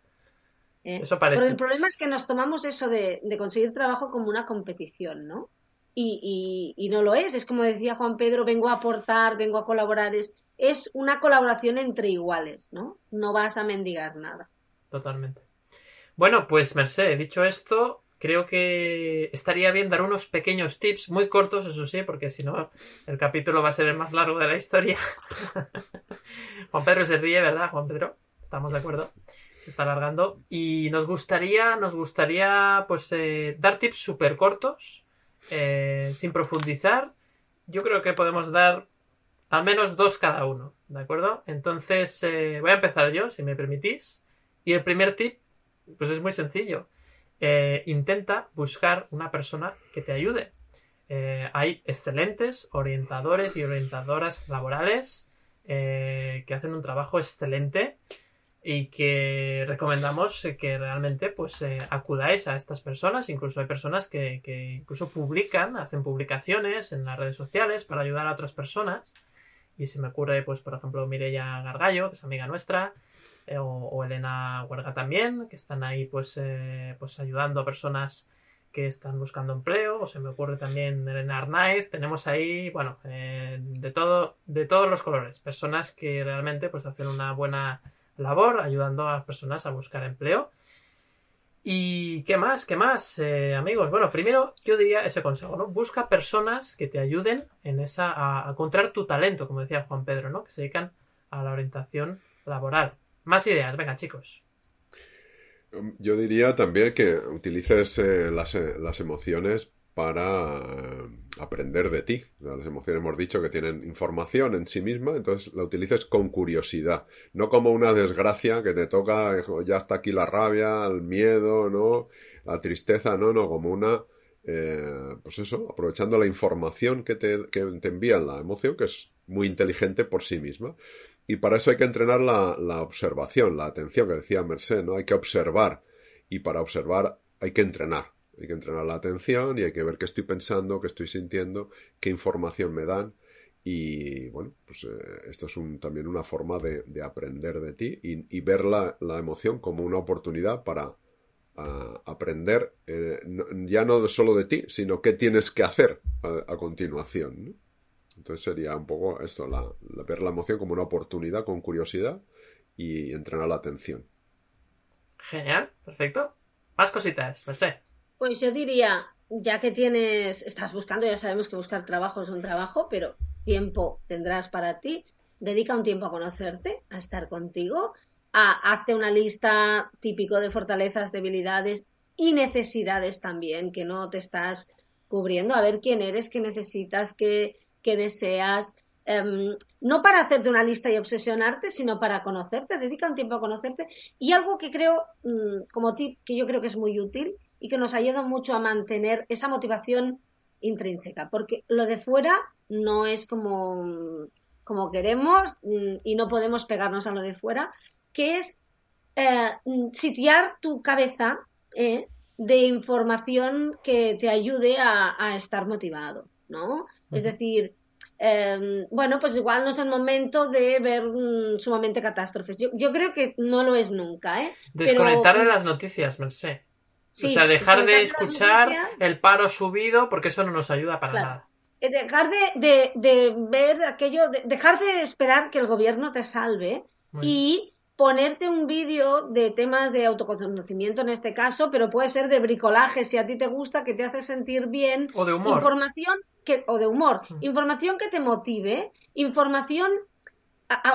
¿eh? Eso parece. Pero el problema es que nos tomamos eso de, conseguir trabajo como una competición, ¿no? Y, y, no lo es. Es como decía Juan Pedro, vengo a aportar, vengo a colaborar. Es, es una colaboración entre iguales, ¿no? No vas a mendigar nada. Totalmente. Bueno, pues Merced, dicho esto, creo que estaría bien dar unos pequeños tips, muy cortos, eso sí, porque si no, el capítulo va a ser el más largo de la historia. Juan Pedro se ríe, ¿verdad, Juan Pedro? ¿Estamos de acuerdo? se está alargando. Y nos gustaría, nos gustaría, pues, eh, dar tips súper cortos, eh, sin profundizar. Yo creo que podemos dar al menos dos cada uno, ¿de acuerdo? Entonces, eh, voy a empezar yo, si me permitís. Y el primer tip, pues es muy sencillo. Intenta buscar una persona que te ayude. hay excelentes orientadores y orientadoras laborales que hacen un trabajo excelente y que recomendamos que realmente pues eh, acudáis a estas personas incluso hay personas que, que, incluso publican hacen publicaciones en las redes sociales para ayudar a otras personas y se me ocurre pues por ejemplo Mireia Gargallo que es amiga nuestra eh, o, Elena Huerga también que están ahí pues eh, pues ayudando a personas que están buscando empleo o se me ocurre también Elena Arnaiz tenemos ahí bueno de todo de todos los colores personas que realmente pues hacen una buena labor ayudando a las personas a buscar empleo. ¿Y qué más? ¿Qué más, eh, amigos? Bueno, primero yo diría ese consejo, ¿no? Busca personas que te ayuden en esa, a, encontrar tu talento, como decía Juan Pedro, ¿no? Que se dedican a la orientación laboral. Más ideas, venga, chicos. Yo diría también que utilices eh, las, eh, las emociones para eh, aprender de ti. Las emociones hemos dicho que tienen información en sí misma, entonces la utilices con curiosidad, no como una desgracia que te toca, ya está aquí la rabia, el miedo, ¿no? La tristeza, no, no, como una, pues eso, aprovechando la información que te, que te envía la emoción, que es muy inteligente por sí misma. Y para eso hay que entrenar la, la observación, la atención, que decía Merced, ¿no? Hay que observar. Y para observar hay que entrenar hay que entrenar la atención y hay que ver qué estoy pensando, qué estoy sintiendo, qué información me dan. Y bueno, pues eh, esto es también una forma de, aprender de ti y, ver la, emoción como una oportunidad para aprender eh, ya no solo de ti, sino qué tienes que hacer a, continuación. Entonces sería un poco esto, la, ver la emoción como una oportunidad con curiosidad y entrenar la atención. Genial, perfecto. Más cositas, sé. Pues yo diría, ya que tienes, estás buscando, ya sabemos que buscar trabajo es un trabajo, pero tiempo tendrás para ti. Dedica un tiempo a conocerte, a estar contigo, a hazte una lista típico de fortalezas, debilidades y necesidades también que no te estás cubriendo, a ver quién eres, qué necesitas, qué, qué deseas. Em, no para hacerte una lista y obsesionarte, sino para conocerte, dedica un tiempo a conocerte. Y algo que creo, mm, como tip, que yo creo que es muy útil, y que nos ayuda mucho a mantener esa motivación intrínseca, porque lo de fuera no es como, como queremos mm, y no podemos pegarnos a lo de fuera, que es eh, sitiar tu cabeza eh, de información que te ayude a, estar motivado, ¿no? Es decir, em, bueno, pues igual no es el momento de ver mm, sumamente catástrofes. Yo, yo, creo que no lo es nunca, ¿eh? Desconectar de las noticias, no sé o sea, dejar de escuchar el paro subido porque eso no nos ayuda para nada. Eh, dejar de, de, ver aquello, dejar de esperar que el gobierno te salve y ponerte un vídeo de temas de autoconocimiento en este caso, pero puede ser de bricolaje si a ti te gusta, que te hace sentir bien. O de humor. Información que, o de humor. Mm. Información que te motive, información.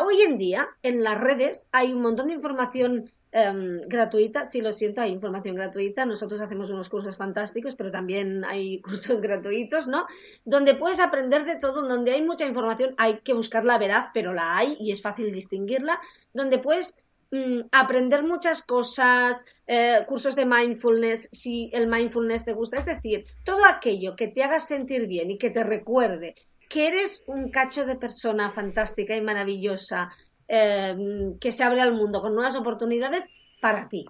hoy en día, en las redes, hay un montón de información Em, gratuita. Sí, lo siento, hay información gratuita. Nosotros hacemos unos cursos fantásticos, pero también hay cursos gratuitos, ¿no? Donde puedes aprender de todo, donde hay mucha información, hay que buscarla veraz, pero la hay y es fácil distinguirla. Donde puedes mm, aprender muchas cosas, eh, cursos de mindfulness, si el mindfulness te gusta. Es decir, todo aquello que te haga sentir bien y que te recuerde que eres un cacho de persona fantástica y maravillosa, Em, que se abre al mundo con nuevas oportunidades para ti.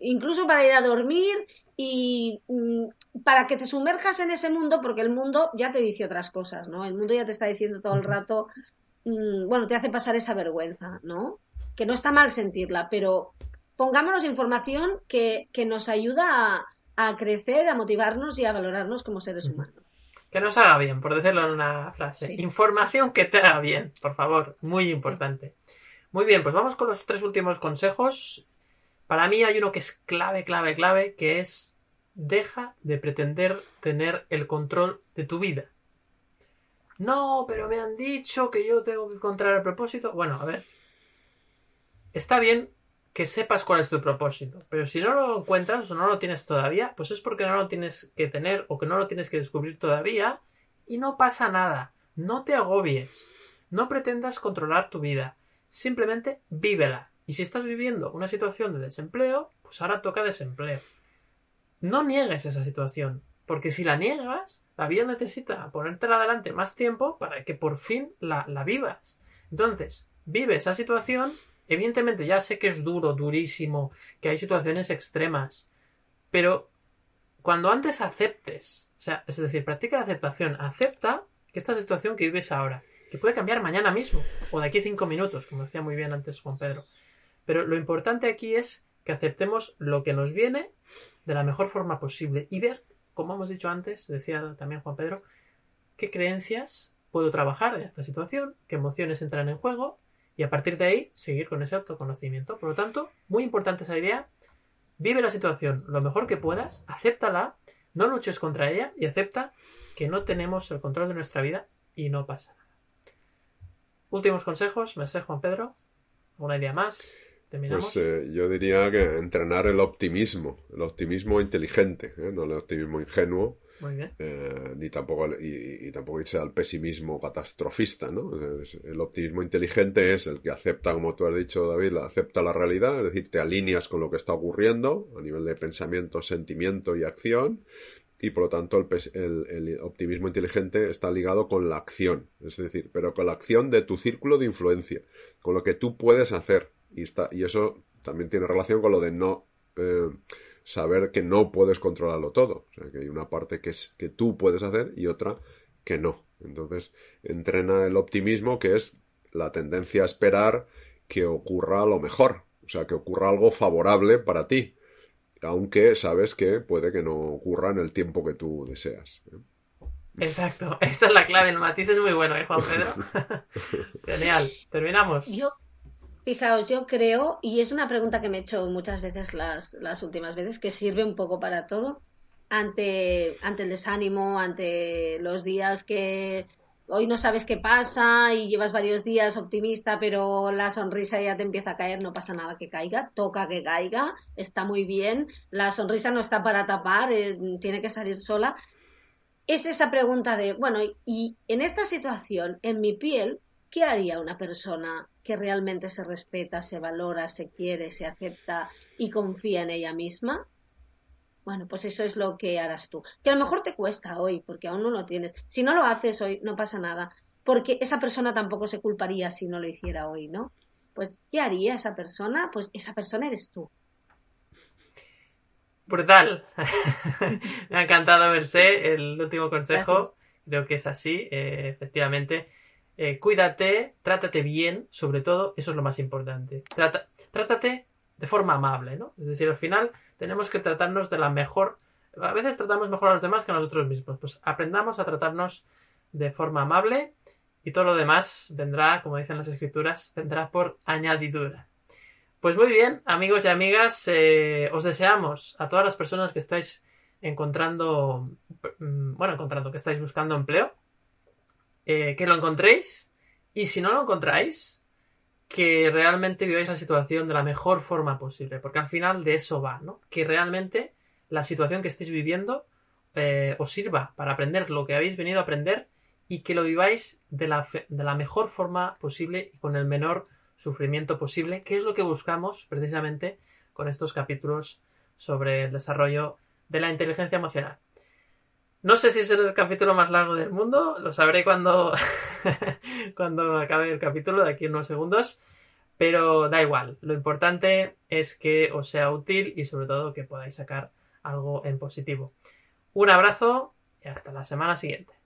Incluso para ir a dormir y mm, para que te sumerjas en ese mundo, porque el mundo ya te dice otras cosas, ¿no? El mundo ya te está diciendo todo el rato, mm, bueno, te hace pasar esa vergüenza, ¿no? Que no está mal sentirla, pero pongámonos información que, que nos ayuda a, a crecer, a motivarnos y a valorarnos como seres humanos. Que nos haga bien, por decirlo en una frase. Información que te haga bien, por favor. Muy importante. Muy bien, pues vamos con los tres últimos consejos. Para mí hay uno que es clave, clave, clave, que es deja de pretender tener el control de tu vida. No, pero me han dicho que yo tengo que encontrar el propósito. Bueno, a ver. Está bien que sepas cuál es tu propósito. Pero si no lo encuentras o no lo tienes todavía, pues es porque no lo tienes que tener o que no lo tienes que descubrir todavía y no pasa nada. No te agobies. No pretendas controlar tu vida. Simplemente vívela. Y si estás viviendo una situación de desempleo, pues ahora toca desempleo. No niegues esa situación, porque si la niegas, la vida necesita ponértela adelante más tiempo para que por fin la, la vivas. Entonces, vive esa situación Evidentemente, ya sé que es duro, durísimo, que hay situaciones extremas, pero cuando antes aceptes, o sea, es decir, practica la aceptación, acepta que esta situación que vives ahora, que puede cambiar mañana mismo, o de aquí cinco minutos, como decía muy bien antes Juan Pedro. Pero lo importante aquí es que aceptemos lo que nos viene de la mejor forma posible y ver, como hemos dicho antes, decía también Juan Pedro, qué creencias puedo trabajar en esta situación, qué emociones entran en juego y a partir de ahí seguir con ese autoconocimiento. Por lo tanto, muy importante esa idea. Vive la situación lo mejor que puedas, acéptala, no luches contra ella y acepta que no tenemos el control de nuestra vida y no pasa nada. Últimos consejos, sé Juan Pedro. ¿Una idea más? Pues eh, yo diría que entrenar el optimismo, el optimismo inteligente, ¿eh? no el optimismo ingenuo, eh, ni tampoco, y, tampoco irse al pesimismo catastrofista, ¿no? el optimismo inteligente es el que acepta, como tú has dicho, David, acepta la realidad, es decir, te alineas con lo que está ocurriendo a nivel de pensamiento, sentimiento y acción, y por lo tanto el, el, optimismo inteligente está ligado con la acción, es decir, pero con la acción de tu círculo de influencia, con lo que tú puedes hacer, y, está, y eso también tiene relación con lo de no... Eh, saber que no puedes controlarlo todo. O sea, que hay una parte que, es, que tú puedes hacer y otra que no. Entonces, entrena el optimismo, que es la tendencia a esperar que ocurra lo mejor. O sea, que ocurra algo favorable para ti. Aunque sabes que puede que no ocurra en el tiempo que tú deseas. ¿eh? Exacto, esa es la clave. El matiz es muy bueno, ¿eh, Juan Pedro? Genial. ¿Terminamos? Fijaos, yo creo, y es una pregunta que me he hecho muchas veces las, las últimas veces, que sirve un poco para todo, ante, ante el desánimo, ante los días que hoy no sabes qué pasa y llevas varios días optimista, pero la sonrisa ya te empieza a caer, no pasa nada que caiga, toca que caiga, está muy bien, la sonrisa no está para tapar, eh, tiene que salir sola. Es esa pregunta de, bueno, y en esta situación, en mi piel, ¿qué haría una persona que realmente se respeta, se valora, se quiere, se acepta y confía en ella misma? Bueno, pues eso es lo que harás tú. Que a lo mejor te cuesta hoy, porque aún no lo tienes. Si no lo haces hoy, no pasa nada, porque esa persona tampoco se culparía si no lo hiciera hoy, ¿no? Pues, ¿qué haría esa persona? Pues esa persona eres tú. Brutal. Me ha encantado verse el último consejo. Creo que es así, eh, efectivamente. Eh, cuídate, trátate bien, sobre todo, eso es lo más importante. Trátate de forma amable, ¿no? Es decir, al final tenemos que tratarnos de la mejor. A veces tratamos mejor a los demás que a nosotros mismos. Pues aprendamos a tratarnos de forma amable y todo lo demás vendrá, como dicen las escrituras, vendrá por añadidura. Pues muy bien, amigos y amigas, eh, os deseamos a todas las personas que estáis encontrando, mm, bueno, encontrando, que estáis buscando empleo, eh, que lo encontréis y si no lo encontráis, que realmente viváis la situación de la mejor forma posible, porque al final de eso va, ¿no? Que realmente la situación que estéis viviendo eh, os sirva para aprender lo que habéis venido a aprender y que lo viváis de la, de la mejor forma posible y con el menor sufrimiento posible, que es lo que buscamos precisamente con estos capítulos sobre el desarrollo de la inteligencia emocional. No sé si es el capítulo más largo del mundo, lo sabré cuando, cuando acabe el capítulo de aquí unos segundos, pero da igual. Lo importante es que os sea útil y sobre todo que podáis sacar algo en positivo. Un abrazo y hasta la semana siguiente.